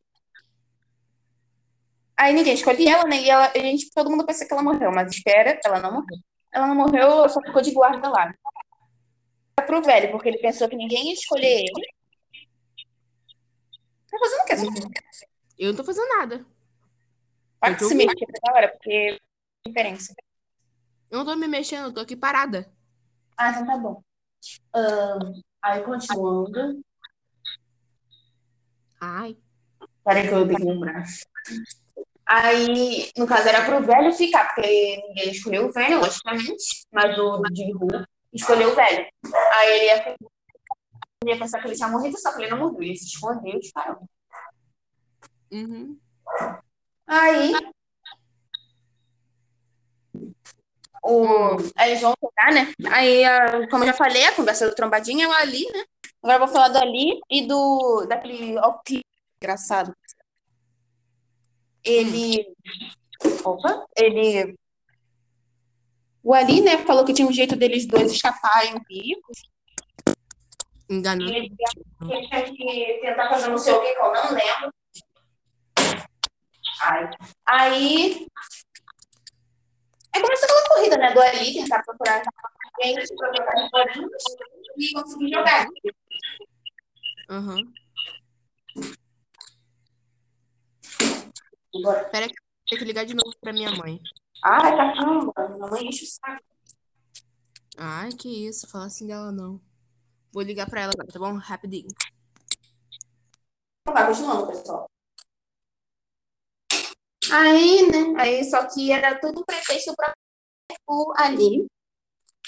Aí ninguém escolhe ela, né? E ela, a gente, todo mundo pensa que ela morreu, mas espera, ela não morreu. Ela não morreu, só ficou de guarda lá. Pro velho, porque ele pensou que ninguém ia escolher ele. Tá fazendo o quê? Eu não tô fazendo nada. Pode Eu tô se mexer toda hora, porque é diferença. Eu não tô me mexendo, eu tô aqui parada. Ah, então tá bom. Ahn, aí continuando. Ai. Peraí que eu tenho que lembrar. Aí, no caso, era pro velho ficar, porque ninguém escolheu o velho, logicamente, mas o de rua escolheu o velho. Aí ele ia, ia pensar que ele tinha morrido, só que ele não morreu. Ele se escondeu e caramba. Uhum. Aí. O, aí eles vão jogar, né? Aí, a- como eu já falei, a conversa do trombadinha é o Ali, né? Agora eu vou falar do Ali e do daquele Ocli, engraçado. Ele. Opa! Ele. O Ali, né, falou que tinha um jeito deles dois escaparem vivos. Enganou. Ele, ele tinha que tentar fazer não sei o que, que eu não lembro. Ai. Aí. Aí começou aquela corrida, né? Do Ali, tentar procurar gente, procurar e conseguir jogar. Aham. Agora. Pera que eu tenho que ligar de novo pra minha mãe. Ai, caramba, minha mãe enche o saco. Ai, que isso, fala assim dela não. Vou ligar pra ela agora, tá bom? Rapidinho. Vai, continuando, pessoal. Aí, né? Aí, só que era tudo pretexto pra o Ali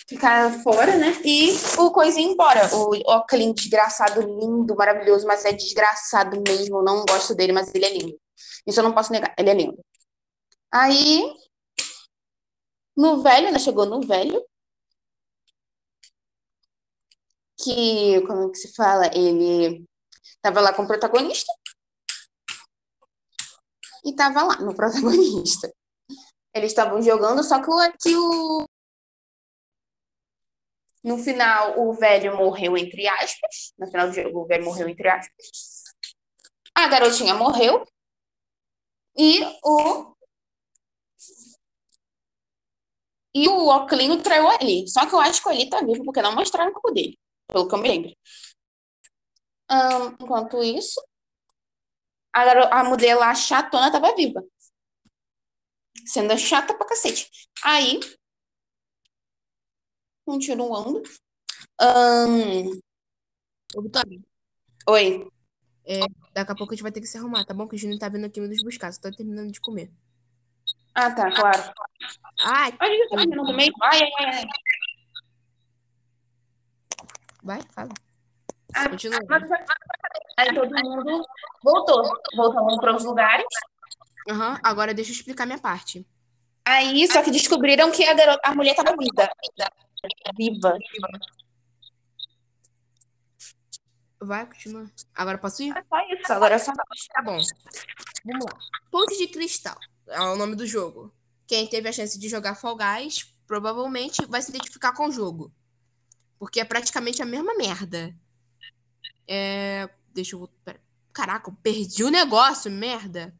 ficar fora, né? E o coisinha ir embora. O Ocklin, desgraçado, lindo, maravilhoso, mas é desgraçado mesmo. Não gosto dele, mas ele é lindo. Isso eu não posso negar, ele é lindo. Aí, no velho, né? Chegou no velho. Que, como é que se fala? Ele tava lá com o protagonista. E tava lá no protagonista. Eles estavam jogando, só que o, que o. No final, o velho morreu, entre aspas. No final do jogo, o velho morreu, entre aspas. A garotinha morreu. E o. E o Oclinho traiu ali. Só que eu acho que o tá vivo, porque não mostraram o corpo dele. Pelo que eu me lembro. Ahn, enquanto isso, A, garo- a mulher lá, chatona, tava viva. Sendo chata pra cacete. Aí, continuando. ahn, Ô, Vitória, oi. daqui a pouco a gente vai ter que se arrumar, tá bom? Que o Júnior tá vindo aqui nos buscar, só tá terminando de comer. Ah, tá, claro. Ai, Ai, eu tô terminando. Ai, ai, ai, ai. vai, fala. Ah, Continua. Aí todo mundo voltou. Voltamos para os lugares. Aham, agora deixa eu explicar minha parte. Aí, só que descobriram que a, garota, a mulher tava viva. Viva. Vai, continua. Agora posso ir? É só isso, agora é só. Tá bom. Vamos lá. Ponte de Cristal é o nome do jogo. Quem teve a chance de jogar Fall Guys provavelmente vai se identificar com o jogo. Porque é praticamente a mesma merda. É... Deixa eu... Pera. Caraca, eu perdi o negócio, merda.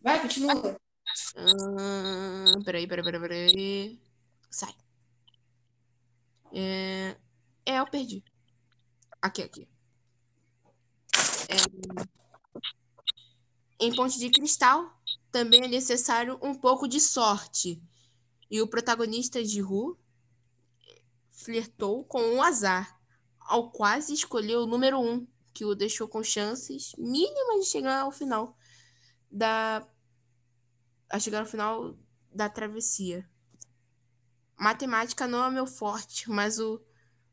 Vai, continua. Ahn, peraí, peraí, peraí, peraí. Sai. É... é, eu perdi. Aqui, aqui. É, Em Ponte de Cristal, também é necessário um pouco de sorte. E o protagonista de Ru flertou com o azar, ao quase escolher o número um, que o deixou com chances mínimas de chegar ao final da a chegar ao final da travessia. Matemática não é meu forte, mas o,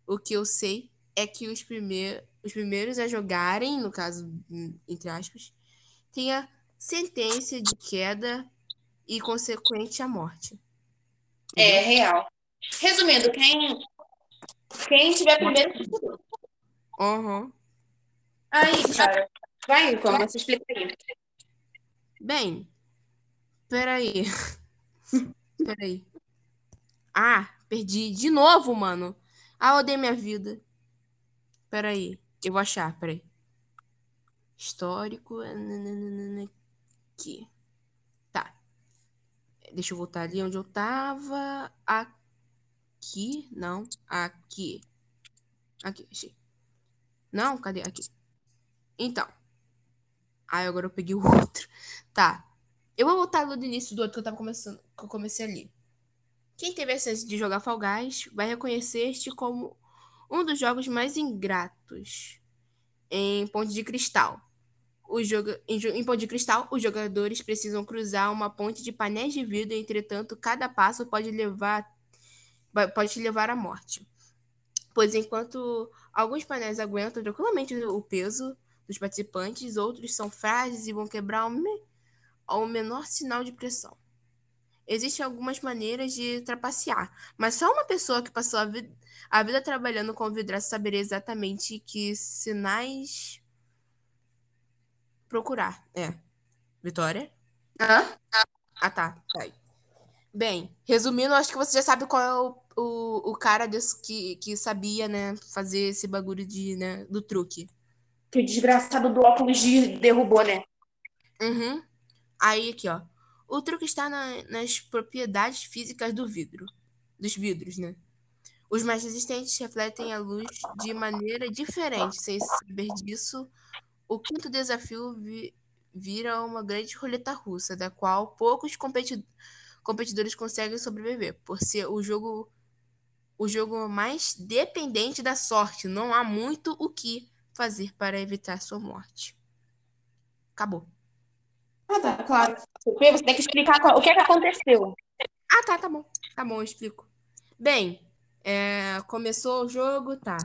o que eu sei é que os, primeir, os primeiros a jogarem, no caso, entre aspas, têm a sentença de queda e consequente a morte. É real. Resumindo, quem, quem tiver primeiro. Uhum. Aí, cara. Vai, como você explica aí. Bem, peraí. peraí. Ah, perdi de novo, mano. Ah, odeio minha vida. Peraí, eu vou achar, peraí. Histórico. nananana, Aqui. Tá. Deixa eu voltar ali onde eu tava. Aqui. Não. Aqui. Aqui, achei. Não, cadê? Aqui. Então. Ai, agora eu peguei o outro. Tá. Eu vou voltar do início do outro que eu tava começando, que eu comecei ali. Quem teve a chance de jogar Fall Guys vai reconhecer este como um dos jogos mais ingratos em Ponte de Cristal. O jogo, em, em Ponte de Cristal, os jogadores precisam cruzar uma ponte de painéis de vidro, entretanto, cada passo pode levar pode te levar à morte. Pois enquanto alguns painéis aguentam tranquilamente o peso dos participantes, outros são frágeis e vão quebrar ao, me- ao menor sinal de pressão. Existem algumas maneiras de trapacear, mas só uma pessoa que passou a, vi- a vida trabalhando com vidraça saberia exatamente que sinais procurar. É. Vitória? Hã? Ah, tá. Bem, resumindo, acho que você já sabe qual é o, o, o cara desse que, que sabia, né, fazer esse bagulho de, né, do truque. Que o desgraçado do óculos de derrubou, né? Uhum. Aí, aqui, ó. O truque está na- nas propriedades físicas do vidro. Dos vidros, né? Os mais resistentes refletem a luz de maneira diferente. Sem saber disso, o quinto desafio vi- vira uma grande roleta russa, da qual poucos competi- competidores conseguem sobreviver, por ser o jogo o jogo mais dependente da sorte. Não há muito o que fazer para evitar sua morte. Acabou. Ah, tá, claro. Você tem que explicar o que é que aconteceu. Ah, tá, tá bom. Tá bom, eu explico. Bem, é, começou o jogo, tá.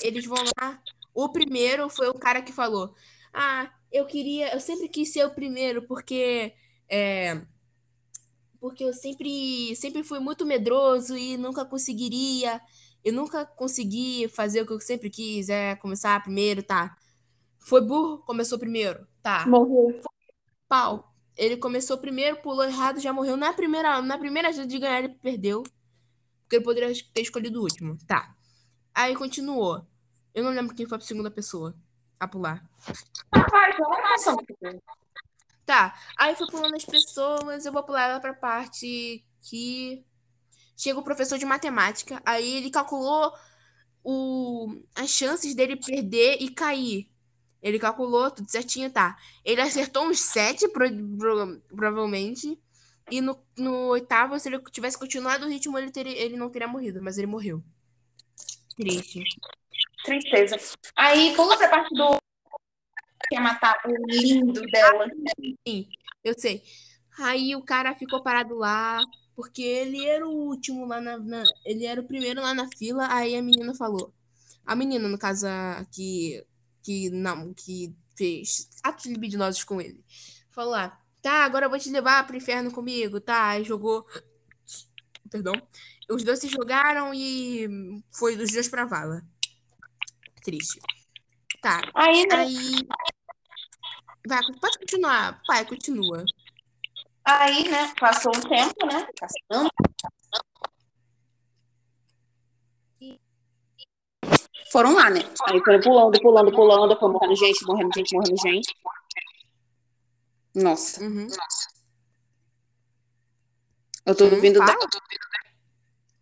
Eles vão lá. O primeiro foi o cara que falou: Ah, eu queria, eu sempre quis ser o primeiro, porque é, porque eu sempre, sempre fui muito medroso e nunca conseguiria. Eu nunca consegui fazer o que eu sempre quis, é começar primeiro, tá. Foi burro, começou primeiro, tá. Morreu. Pau. Ele começou primeiro, pulou errado, já morreu na primeira, na primeira chance de ganhar, ele perdeu. Porque ele poderia ter escolhido o último. Tá. Aí continuou. Eu não lembro quem foi a segunda pessoa a pular. Tá. Aí foi pulando as pessoas. Eu vou pular lá pra parte que. Chega o professor de matemática. Aí ele calculou o... as chances dele perder e cair. Ele calculou tudo certinho, tá. Ele acertou uns sete, pro- pro- provavelmente. E no, no oitavo, se ele tivesse continuado o ritmo, ele, teria, ele não teria morrido, mas ele morreu. Triste. Tristeza. Aí pula pra parte do. Quer matar o lindo dela. Eu sei. Aí o cara ficou parado lá, porque ele era o último lá na, na- Ele era o primeiro lá na fila. Aí a menina falou. A menina, no caso, a que. Que não, que fez atos libidinosos com ele. Falou lá, tá, agora eu vou te levar pro inferno comigo, tá? Aí jogou. Perdão. Os dois se jogaram e foi dos dois pra vala. Triste. Tá. Aí, né? Aí. Vai, pode continuar. Pai, continua. Aí, né? Passou um tempo, né? Caçando. Foram lá, né? Aí foram pulando, pulando, pulando, foi morrendo gente, morrendo gente, morrendo gente. Nossa, Uhum. eu tô ouvindo. da-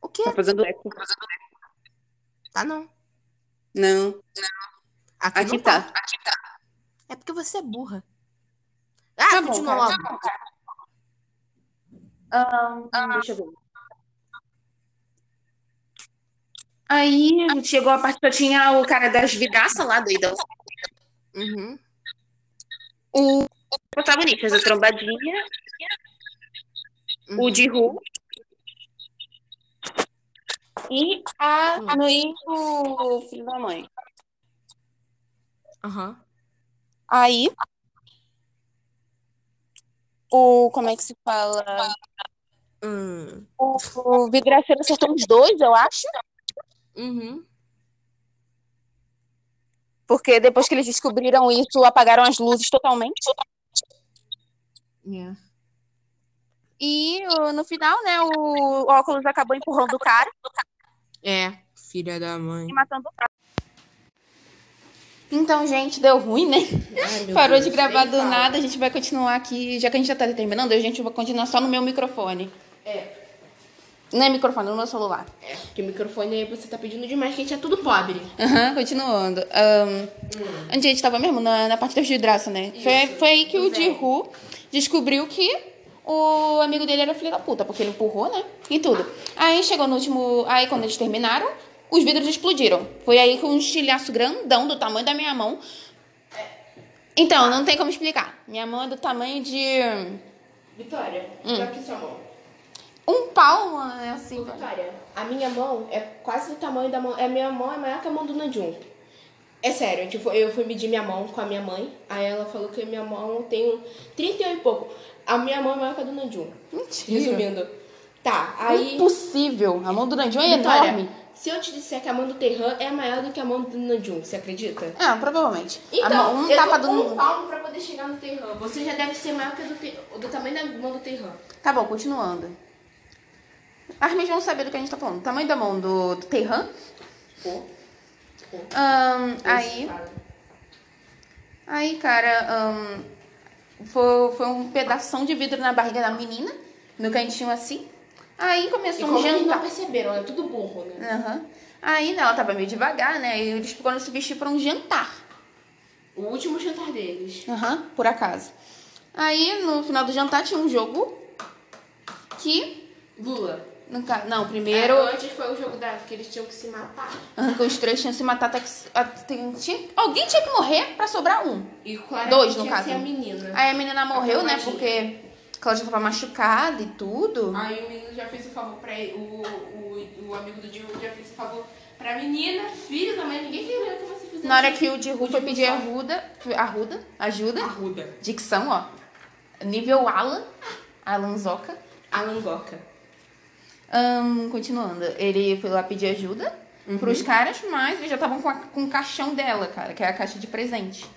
O quê? Tá fazendo eco. Tá não. Não, Aqui, aqui não tá. É porque você é burra. Ah, Tá bom, continua cara, logo. tá bom, cara. Ahn, deixa eu ver. Aí chegou a parte que eu tinha o cara das vidraças lá, doidão. Uhum. O protagonista, a trombadinha, o uhum. de Ru. E a Hum. Nui, o filho da mãe. Aham. Aí, o. Como é que se fala? Hum. O, o vidraceiro acertou uns dois, eu acho. Uhum. Porque depois que eles descobriram isso, apagaram as luzes totalmente. Yeah. E no final, né, o óculos acabou empurrando o cara É, filha da mãe. e matando o cara. Então, gente, deu ruim, né? Ai, Parou Deus, de gravar do fala. nada. A gente vai continuar aqui. Já que a gente já tá terminando, a gente vai continuar só no meu microfone. É, Não é microfone, no meu celular. é, porque o microfone aí você tá pedindo demais, que a gente é tudo pobre. Aham, continuando. Ahn, Onde a gente tava mesmo? Na, na parte das vidraças, né? Foi, foi aí que o. Jihu descobriu que o amigo dele era filho da puta, porque ele empurrou, né? E tudo. Aí chegou no último. Aí quando eles terminaram, os vidros explodiram. Foi aí que um estilhaço grandão do tamanho da minha mão. Então, não tem como explicar. Minha mão é do tamanho de. Vitória, Hum. já aqui sua mão. Um palmo, né? Assim. Vitória, a minha mão é quase do tamanho da mão. A minha mão é maior que a mão do Nanjum. É sério, tipo, eu fui medir minha mão com a minha mãe. Aí ela falou que a minha mão tem um 38 e pouco. A minha mão é maior que a do Nanjum. Mentira. Resumindo. Tá, aí. Impossível. A mão do Nandinho é Vitória, enorme. Se eu te disser que a mão do Terran é maior do que a mão do Nanjum, você acredita? Ah, provavelmente. Então, mão- um eu tapa dou do. um palmo pra poder chegar no Terran. Você já deve ser maior que a do, ter... do tamanho da mão do Terran. Tá bom, continuando. As meninas vão saber do que a gente tá falando. O tamanho da mão do, do Terran. Pô. Ahn, aí, aí, cara, ahn, foi, foi um pedação de vidro na barriga da menina, no cantinho assim. Aí E começou como um eles não jantar. perceberam, é tudo burro, né? Aham. Aí, né, ela tava meio devagar, né? E eles foram se vestir pra um jantar. O último jantar deles. Aham, por acaso. Aí, no final do jantar, tinha um jogo que. Lula. no ca- Não, primeiro. É, antes foi o jogo da... que eles tinham que se matar. aham, que os três tinham que se matar até que. tinha- alguém tinha que morrer pra sobrar um. E claramente Dois, no ia caso. ser a menina. Aí a menina morreu, né? Porque Cláudia tava machucada e tudo. Aí o menino já fez o favor pra ele, o, o, o amigo do Diogo já fez o favor pra menina, filho da mãe, ninguém queria que você fizesse Na hora que o Diru foi pedir só- ajuda, ajuda, Arruda. dicção, ó. Nível Alan, Alan Zoca. Alan Goca. Ahn, continuando, ele foi lá pedir ajuda Uhum. pros caras, mas eles já estavam com, a- com o caixão dela, cara, que é a caixa de presente.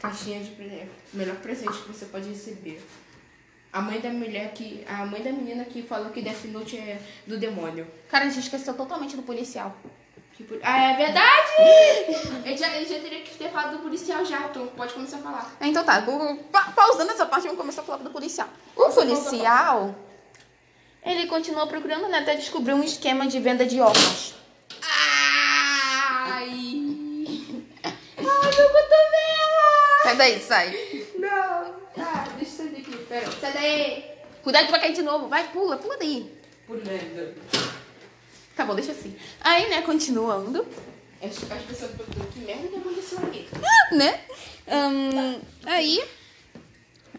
Caixinha de presente. Melhor presente que você pode receber. A mãe da mulher que. A mãe da menina que falou que Death Note é do demônio. Cara, a gente esqueceu totalmente do policial. Tipo, ah, é verdade! ele, já, ele já teria que ter falado do policial já, então pode começar a falar. Então tá, vou- pa- pausando essa parte, vamos começar a falar do policial. O policial, ele continuou procurando, né, até descobrir um esquema de venda de óculos. Ai! Ai, meu daí, sai. Pera. Sai daí. Cuidado que vai cair de novo. Vai, pula, pula daí. Pulando. Tá bom, deixa assim. Aí, né, continuando, As, as pessoas perguntam que merda que aconteceu aqui. né? Ahn, aí,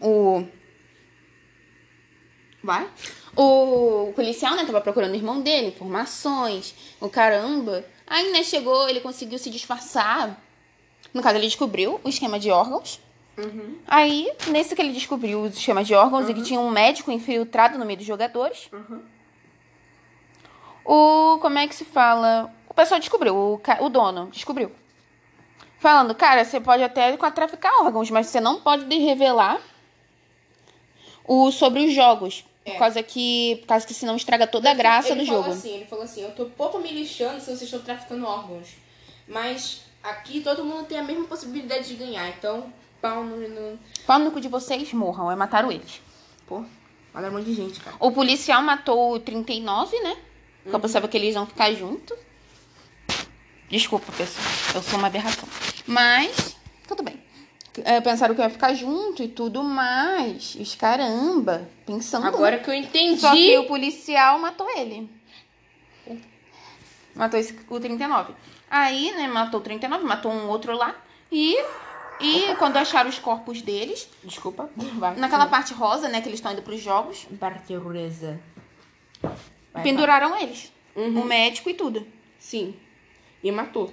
o... Vai. O policial, né, tava procurando o irmão dele, informações, o caramba. Aí, né, chegou, ele conseguiu se disfarçar. No caso, ele descobriu o esquema de órgãos. Aí, nesse que ele descobriu o esquema de órgãos e que tinha um médico infiltrado no meio dos jogadores, o. Como é que se fala? O pessoal descobriu, o, o dono descobriu. Falando, cara, você pode até traficar órgãos, mas você não pode revelar o, sobre os jogos. Por causa que. Por causa que senão estraga toda a graça ele do falou jogo. Assim, ele falou assim: eu tô pouco me lixando se vocês estão traficando órgãos. Mas aqui todo mundo tem a mesma possibilidade de ganhar. Então, pau no. no... Pau no cu de vocês, morram. É mataram eles. Pô, olha um monte de gente, cara. O policial matou o 39, né? Porque eu pensava que eles iam ficar juntos. Desculpa, pessoal. Eu sou uma aberração. Mas, tudo bem. É, pensaram que ia ficar junto e tudo mais. Os caramba. Pensando. Agora que eu entendi. Só que o policial matou ele. Matou esse, o 39. Aí, né, matou o 39, matou um outro lá. E, e quando acharam os corpos deles, Desculpa. Vai. naquela parte rosa, né, que eles estão indo pros jogos, parte. Vai, penduraram eles. Uhum. O médico e tudo. Sim. E matou.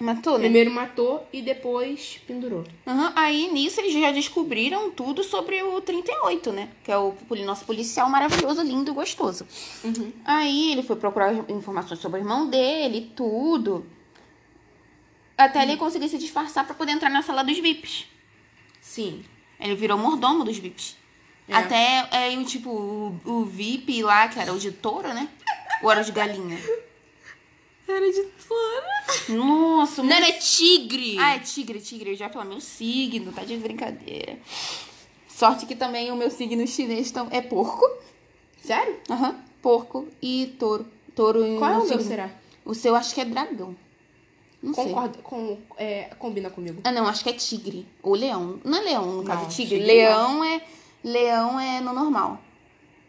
Matou, né? Primeiro matou e depois pendurou. Aham, Aí, nisso, eles já descobriram tudo sobre o 38, né? Que é o nosso policial maravilhoso, lindo e gostoso. Uhum. Aí, ele foi procurar informações sobre o irmão dele, tudo. Até ele conseguir se disfarçar pra poder entrar na sala dos VIPs. Sim. Ele virou mordomo dos VIPs. É. Até, é, o tipo, o, o VIP lá, que era o de touro, né? Ou era o de galinha? Era de fora. Nossa, Não meu era tigre. Ah, é tigre, tigre. Eu já falar meu signo, tá de brincadeira. Sorte que também o meu signo chinês tam- é porco. Sério? Aham. Porco e touro. Touro e Qual é o meu, será? O seu acho que é dragão. Não sei. Concorda, com, é, combina comigo. Ah, não, acho que é tigre. Ou leão. Não é leão, no caso, Não, tigre. tigre Leão é. Leão é no normal.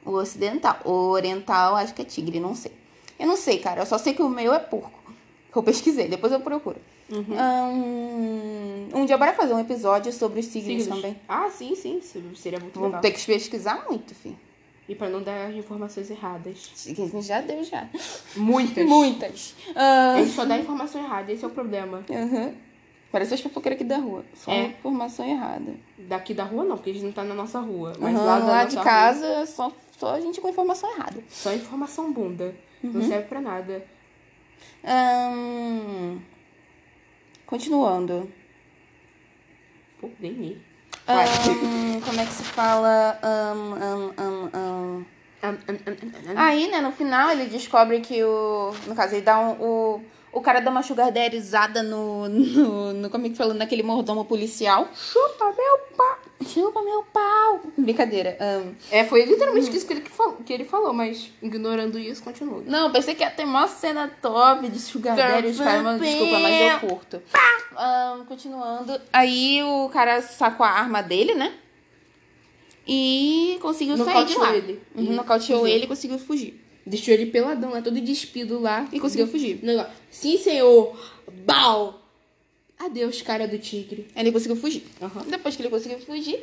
O ocidental. O oriental, acho que é tigre, não sei. Eu não sei, cara. Eu só sei que o meu é porco. Eu pesquisei, depois eu procuro. Uhum. Ahn, um dia bora fazer um episódio sobre os signos, Signos. também. Ah, sim, sim. Seria muito Vou legal. ter que pesquisar muito, filho. E pra não dar as informações erradas. Já deu, já. Muitas. Muitas. A Ahn, gente só dá informação errada, esse é o problema. aham. Parece as fofoqueiras aqui da rua. Só É. informação errada. Daqui da rua não, porque a gente não tá na nossa rua. Mas Aham, lá, lá de rua, casa, só, só a gente com informação errada. só informação bunda. Uhum. Não serve pra nada. Ahn, continuando. Pô, nem li. Ahn, como é que se fala? Ahn, ahn, ahn, Aí, né, no final ele descobre que o. No caso, ele dá um. O, o cara dá uma sugar daddyzada no, no, no. Como é que fala? Naquele mordomo policial. Chupa meu pau. Chupa meu pau! Brincadeira. ahn. É, foi literalmente isso que ele, que falou, que ele falou, mas ignorando isso, continua. Não, pensei que ia ter uma cena top de sugar daddy. Os caras, mas desculpa, mas eu curto. Ahn, continuando. Aí o cara sacou a arma dele, né? E conseguiu sair de lá. ele. Uhum, E nocauteou ele e conseguiu fugir. Deixou ele peladão lá, todo despido lá. E conseguiu fugir. Negócio. Sim, senhor. Bal. Adeus, cara do tigre. Ele conseguiu fugir. Aham. Depois que ele conseguiu fugir,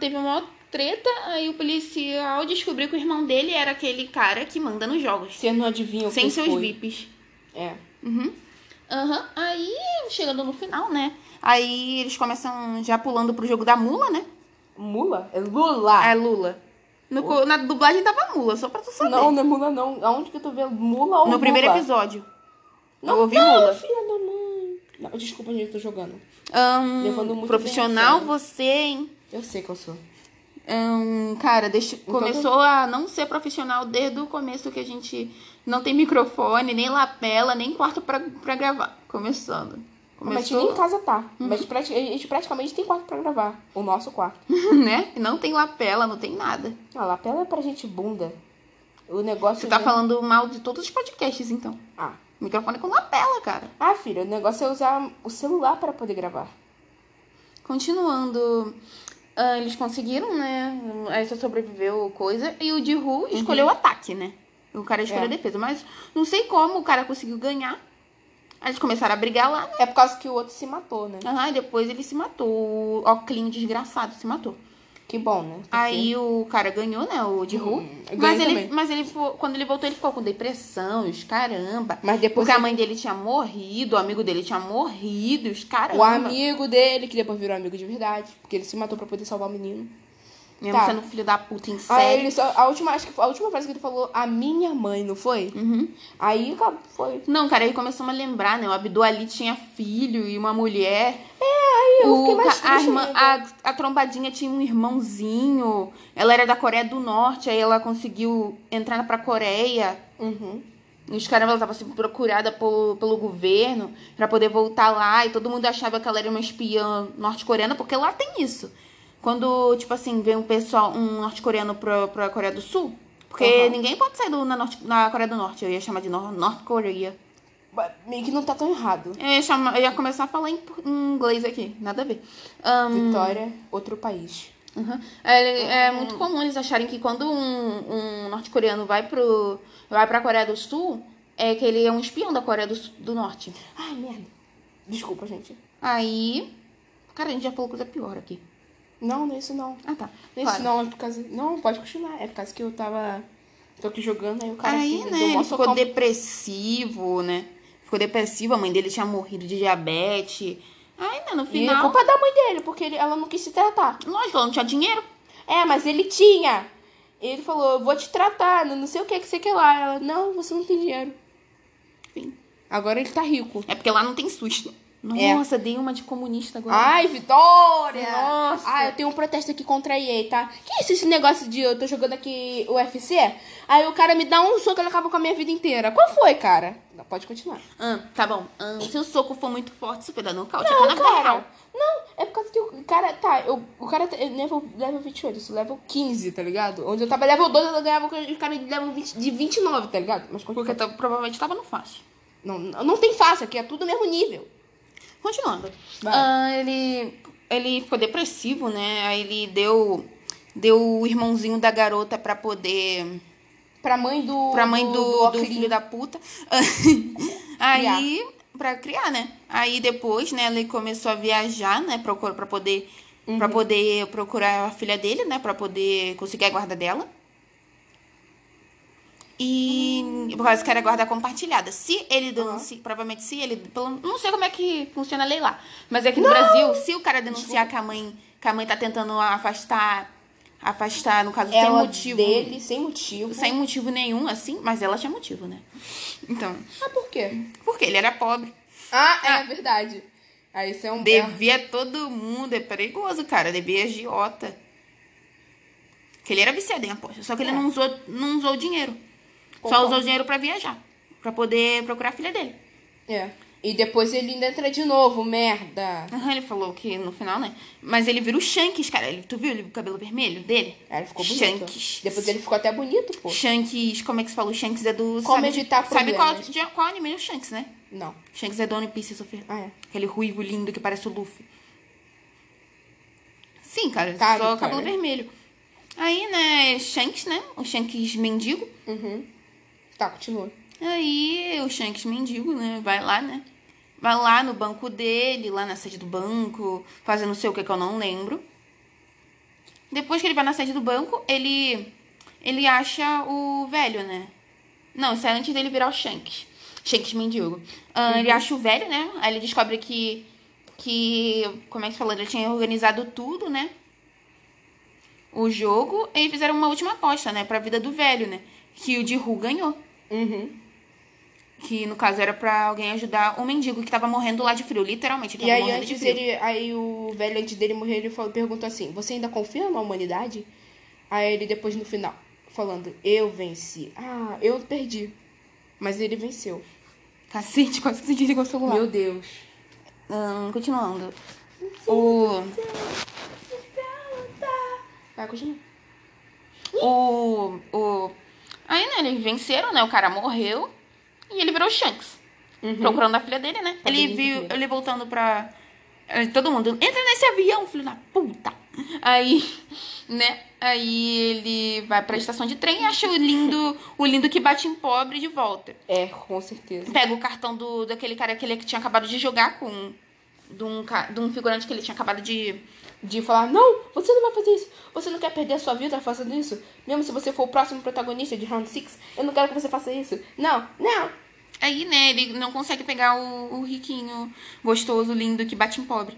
teve uma treta. Aí o policial descobriu que o irmão dele era aquele cara que manda nos jogos. Você não adivinha o Sem seus foi. VIPs. É. Uhum. Aham. Aí, chegando no final, né? Aí eles começam já pulando pro jogo da mula, né? Mula? É Lula. É Lula. No na dublagem tava mula, só pra tu saber. Não, não é mula, não. Aonde que tu vê mula ou no primeiro Lula? episódio. Não, eu ouvi não, mula. filha da mãe. Não, desculpa, gente, tô jogando. Ahn, Levando muito profissional bem você, hein? Eu sei que eu sou. Ahn, cara, deixa, começou a não ser profissional desde o começo que a gente não tem microfone, nem lapela, nem quarto pra, pra gravar. Começando. Mas Começou, nem em casa tá. Mas prati- a gente praticamente tem quarto pra gravar. O nosso quarto. né? Não tem lapela, não tem nada. A lapela é pra gente bunda. O negócio... Você tá de- falando mal de todos os podcasts, então. Ah. Microfone com lapela, cara. Ah, filha, o negócio é usar o celular para poder gravar. continuando. ah, eles conseguiram, né? Aí só sobreviveu coisa. E o Jihu escolheu o ataque, né? O cara escolheu Uhum. É. a defesa. Mas não sei como o cara conseguiu ganhar. Aí eles começaram a brigar lá. É por causa que o outro se matou, né? Aham, e depois ele se matou. O Oclinho desgraçado se matou. Que bom, né? Porque- Aí o cara ganhou, né? O Jihu. Hum, ganhou mas ele, também. mas ele, quando ele voltou, ele ficou com depressão, os caramba. Mas depois Porque a ele- mãe dele tinha morrido, o amigo dele tinha morrido, os caramba. o amigo dele, que depois virou amigo de verdade, porque ele se matou pra poder salvar o menino. Mesmo Tá. sendo filho da puta em Aí série. ele só, a última, acho que a última frase que ele falou, a minha mãe, não foi? Uhum. Aí foi. Não, cara, aí começamos a lembrar, né? O Abdul Ali tinha filho e uma mulher. É, aí eu O fiquei mais a, irmã, a, a trombadinha tinha um irmãozinho. Ela era da Coreia do Norte, aí ela conseguiu entrar pra Coreia. Uhum. E os caras, ela tava sendo procurada pelo, pelo governo pra poder voltar lá. E todo mundo achava que ela era uma espiã norte-coreana, porque lá tem isso. Quando, tipo assim, vem um pessoal, um norte-coreano pra, pra Coreia do Sul. Porque Aham. ninguém pode sair do, na, norte, na Coreia do Norte. Eu ia chamar de Nor North Korea. Mas Meio que não tá tão errado. Eu ia, chamar, eu ia começar a falar em, em inglês aqui. Nada a ver. Ahn, Vitória, outro país. Uhum. É, é muito comum eles acharem que quando um, um norte-coreano vai pro vai pra Coreia do Sul, é que ele é um espião da Coreia do, do Norte. Ai, merda. Desculpa, gente. Aí. Cara, a gente já falou coisa pior aqui. Não, não é isso não. Ah, tá. Não é isso Claro. não, é por causa... Não, pode continuar. É por causa que eu tava... Tô aqui jogando, aí o cara Aí, né, ele ficou socão. depressivo, né? Ficou depressivo, a mãe dele tinha morrido de diabetes. Aí, né, no E é final. culpa da mãe dele, porque ele, ela não quis se tratar. Lógico, ela não tinha dinheiro. É, mas ele tinha. Ele falou, eu vou te tratar, não sei o que que você quer lá. Ela, não, você não tem dinheiro. Sim. Agora ele tá rico. É porque lá não tem SUS. É. Nossa, dei uma de comunista agora. Ai, Vitória! Nossa. Ah, eu tenho um protesto aqui contra a EA, tá? Que isso, esse negócio de eu tô jogando aqui o UFC? Aí o cara me dá um soco e ele acaba com a minha vida inteira. Qual foi, cara? Não, pode continuar. Ah, tá bom. Ah, se o soco for muito forte, vai dar nocaute. Não, na cara. real. Não, é por causa que o cara. Tá, eu, o cara é level, level 28, isso level 15, tá ligado? Onde eu tava level 12, eu ganhava com o cara de level 20, de 29, tá ligado? Mas continua. Porque tá- provavelmente tava no fácil. Não, não tem fácil, aqui é tudo mesmo nível. Continuando. Ah, ele, ele ficou depressivo, né? Aí ele deu, deu o irmãozinho da garota pra poder. Pra mãe do. Pra mãe do, do, Oclin. filho da puta. Aí. Pra criar, né? Aí depois, né, ele começou a viajar, né? Pra, pra poder. Pra poder procurar a filha dele, né? Pra poder conseguir a guarda dela. E por causa que era guarda compartilhada. Se ele denuncia, provavelmente se ele. não sei como é que funciona a lei lá. Mas aqui no Brasil, se o cara denunciar que a mãe, que a mãe tá tentando afastar. Afastar, no caso, sem Ela motivo. dele, sem motivo. Sem motivo nenhum, assim, mas ela tinha motivo, né? Então, Ah, por quê? porque ele era pobre. Ah, é Ah. verdade. Aí isso é um Devia todo mundo, é perigoso, cara. Devia agiota. Que ele era viciado em aposta. Só que ele É. não usou, não usou o dinheiro. Só Concordo. usou o dinheiro pra viajar. Pra poder procurar a filha dele. É. E depois ele ainda entra de novo, merda. Aham, ele falou que no final, né? Mas ele vira o Shanks, cara. Ele, tu viu ele, o cabelo vermelho dele? Aí ele ficou bonito. Shanks. Depois ele ficou até bonito, pô. Shanks, como é que se fala? O Shanks é do. Como sabe, evitar Sabe qual, de qual anime é o Shanks, né? Não. Shanks é do One Piece, Sofia. Ah, é. Aquele ruivo lindo que parece o Luffy. Sim, cara. Tá, só cara. cabelo vermelho. Aí, né, Shanks, né? O Shanks mendigo. Uhum. Tá, continua. Aí o Shanks mendigo, né? Vai lá, né? Vai lá no banco dele, lá na sede do banco, fazendo não sei o que que eu não lembro. Depois que ele vai na sede do banco, ele ele acha o velho, né? Não, isso é antes dele virar o Shanks. Shanks mendigo. Ah, Ele acha o velho, né? Aí ele descobre que que como é que se falou, ele tinha organizado tudo, né? O jogo, e fizeram uma última aposta, né, pra vida do velho, né? Que o Jihu ganhou. Uhum. Que no caso era pra alguém ajudar o mendigo que tava morrendo lá de frio, literalmente. E aí de antes frio. ele. Aí o velho, antes dele morrer, ele falou, perguntou assim, você ainda confia na humanidade? Aí ele depois no final, falando, eu venci. Ah, eu perdi. Mas ele venceu. Cacete, quase que você desligou o celular. Meu Deus. Ahn, continuando. O, Vai, continua. o, o... Né, eles venceram, né? O cara morreu e ele virou Shanks. Uhum. Procurando a filha dele, né? A Ele viu ele voltando pra, Aí Todo mundo, entra nesse avião, filho da puta. Aí, né? Aí ele vai pra estação de trem e acha o lindo, o lindo que bate em pobre de volta. É, com certeza. Pega o cartão do, daquele cara que ele tinha acabado de jogar com. De um, de um figurante que ele tinha acabado de. De falar, não, você não vai fazer isso. Você não quer perder a sua vida fazendo isso. Mesmo se você for o próximo protagonista de Round 6, eu não quero que você faça isso. Não, não. Aí, né, ele não consegue pegar o, o riquinho, gostoso, lindo, que bate em pobre.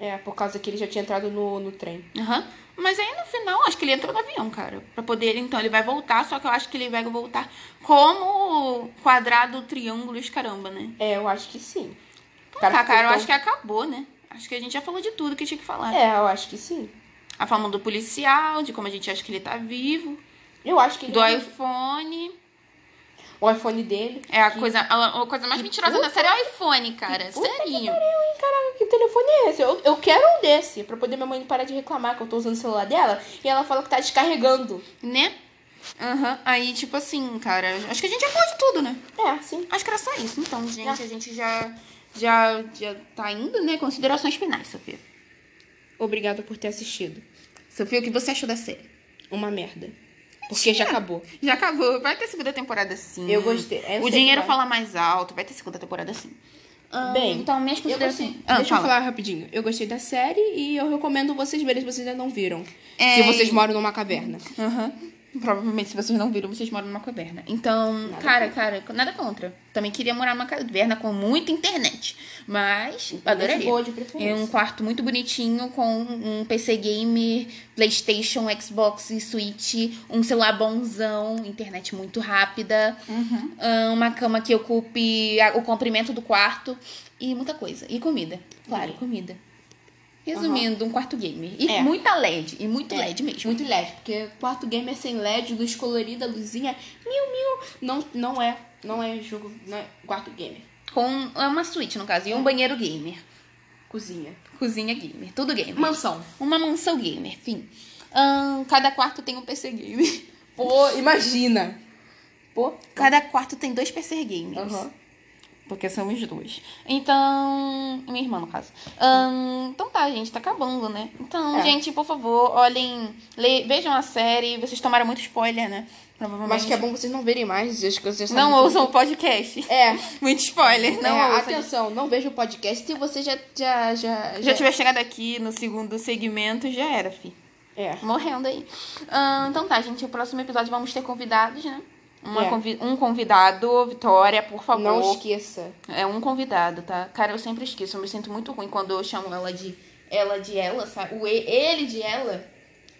É, por causa que ele já tinha entrado no, no trem. Aham. Mas aí no final, acho que ele entrou no avião, cara. Pra poder, então, ele vai voltar, só que eu acho que ele vai voltar como quadrado, triângulo e caramba, né? É, eu acho que sim. Tá, cara, eu tão- acho que acabou, né? Acho que a gente já falou de tudo que tinha que falar. É, eu acho que sim. A forma do policial, de como a gente acha que ele tá vivo, Eu acho que ele do iPhone. o iPhone dele. É a coisa, a, a coisa mais mentirosa da série é o iPhone, cara. Puta que Serinho. Caraca, que telefone é esse? Eu, eu quero um desse, pra poder minha mãe parar de reclamar que eu tô usando o celular dela. E ela fala que tá descarregando. Né? Aham. Aí, tipo assim, cara, acho que a gente já falou de tudo, né? É, sim. Acho que era só isso. Então, gente, a gente já, já, já tá indo, né? Considerações finais, Sofia. Obrigada por ter assistido. Sofia, o que você achou da série? Uma merda. Porque já acabou. Já acabou. Vai ter segunda temporada sim. Eu gostei. Eu o dinheiro fala mais alto. Vai ter segunda temporada sim. Ah, Bem, então, minhas Eu considerações. gostei. Ah, Deixa eu fala. falar rapidinho. Eu gostei da série e eu recomendo vocês verem se vocês ainda não viram. É, Se vocês moram numa caverna. Aham. Provavelmente, se vocês não viram, vocês moram numa caverna. Então, cara, cara, nada contra. Também queria morar numa caverna com muita internet. Mas, adoraria. boa de Em preferência. um quarto muito bonitinho, com um PC gamer, Playstation, Xbox e Switch, um celular bonzão, internet muito rápida, ah, uma cama que ocupe o comprimento do quarto e muita coisa. E comida. Claro, comida. Resumindo, um quarto gamer. E É. muita LED. E muito É, LED mesmo. Muito LED, porque quarto gamer sem LED, luz colorida, luzinha, mil, mil. Não, não é, não é jogo, não é quarto gamer. Com é uma suíte, no caso, e um banheiro gamer. Cozinha. Cozinha gamer. Tudo gamer. Mansão. Uma mansão gamer, fim. Cada quarto tem um PC gamer. Pô, imagina. Pô. Cada quarto tem dois PC gamers. Aham. Porque somos duas. Então. Minha irmã, no caso. Ahn, então tá, gente, tá acabando, né? Então, É. gente, por favor, olhem. le- vejam a série. Vocês tomaram muito spoiler, né? Provavelmente. Mas que é bom vocês não verem mais, acho que vocês Não ouçam o podcast. É. Muito spoiler. Não é, atenção, não veja o podcast se você já já já, Já tiver chegado aqui no segundo segmento, já era, fi. É. Morrendo aí. Então tá, gente. O próximo episódio vamos ter convidados, né? Uma É. convi- um convidado, Vitória, por favor. Não esqueça. É um convidado, tá? Cara, eu sempre esqueço. Eu me sinto muito ruim quando eu chamo ela de ela de ela, sabe? O e- ele de ela.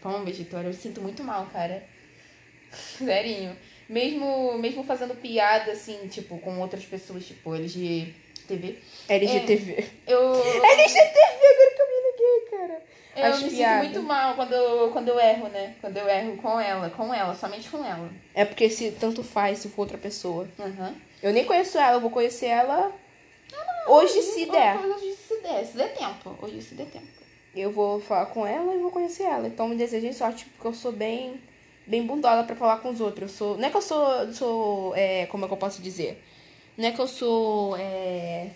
Pomba, Vitória, eu me sinto muito mal, cara. Serinho. Mesmo, mesmo fazendo piada, assim, tipo, com outras pessoas, tipo, LGTV. LGTV. Eu. LGTV, agora que eu me liguei, cara. Eu As me sinto piadas. muito mal quando eu, quando eu erro, né? Quando eu erro com ela, com ela, somente com ela. É porque se tanto faz se for outra pessoa. Uhum. Eu nem conheço ela, eu vou conhecer ela hoje se der. Hoje se der, se der tempo. Hoje se der tempo. Eu vou falar com ela e vou conhecer ela. Então me desejem sorte, porque eu sou bem bem bundola pra falar com os outros. Eu sou, não é que eu sou, sou é, como é que eu posso dizer? Não é que eu sou é,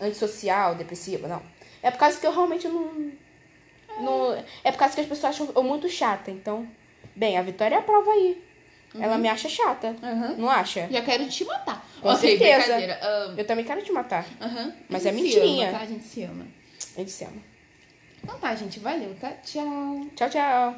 antissocial, depressiva, não. É por causa que eu realmente não, não... É por causa que as pessoas acham eu muito chata, então... Bem, a Vitória é a prova aí. Ela me acha chata, Uhum. não acha? Já quero te matar. Com Ok, certeza. brincadeira. Ahn, Eu também quero te matar. Aham. Mas é mentirinha. ama, tá? A gente se ama. A gente se ama. Então tá, gente. Valeu, tá? Tchau. Tchau, tchau.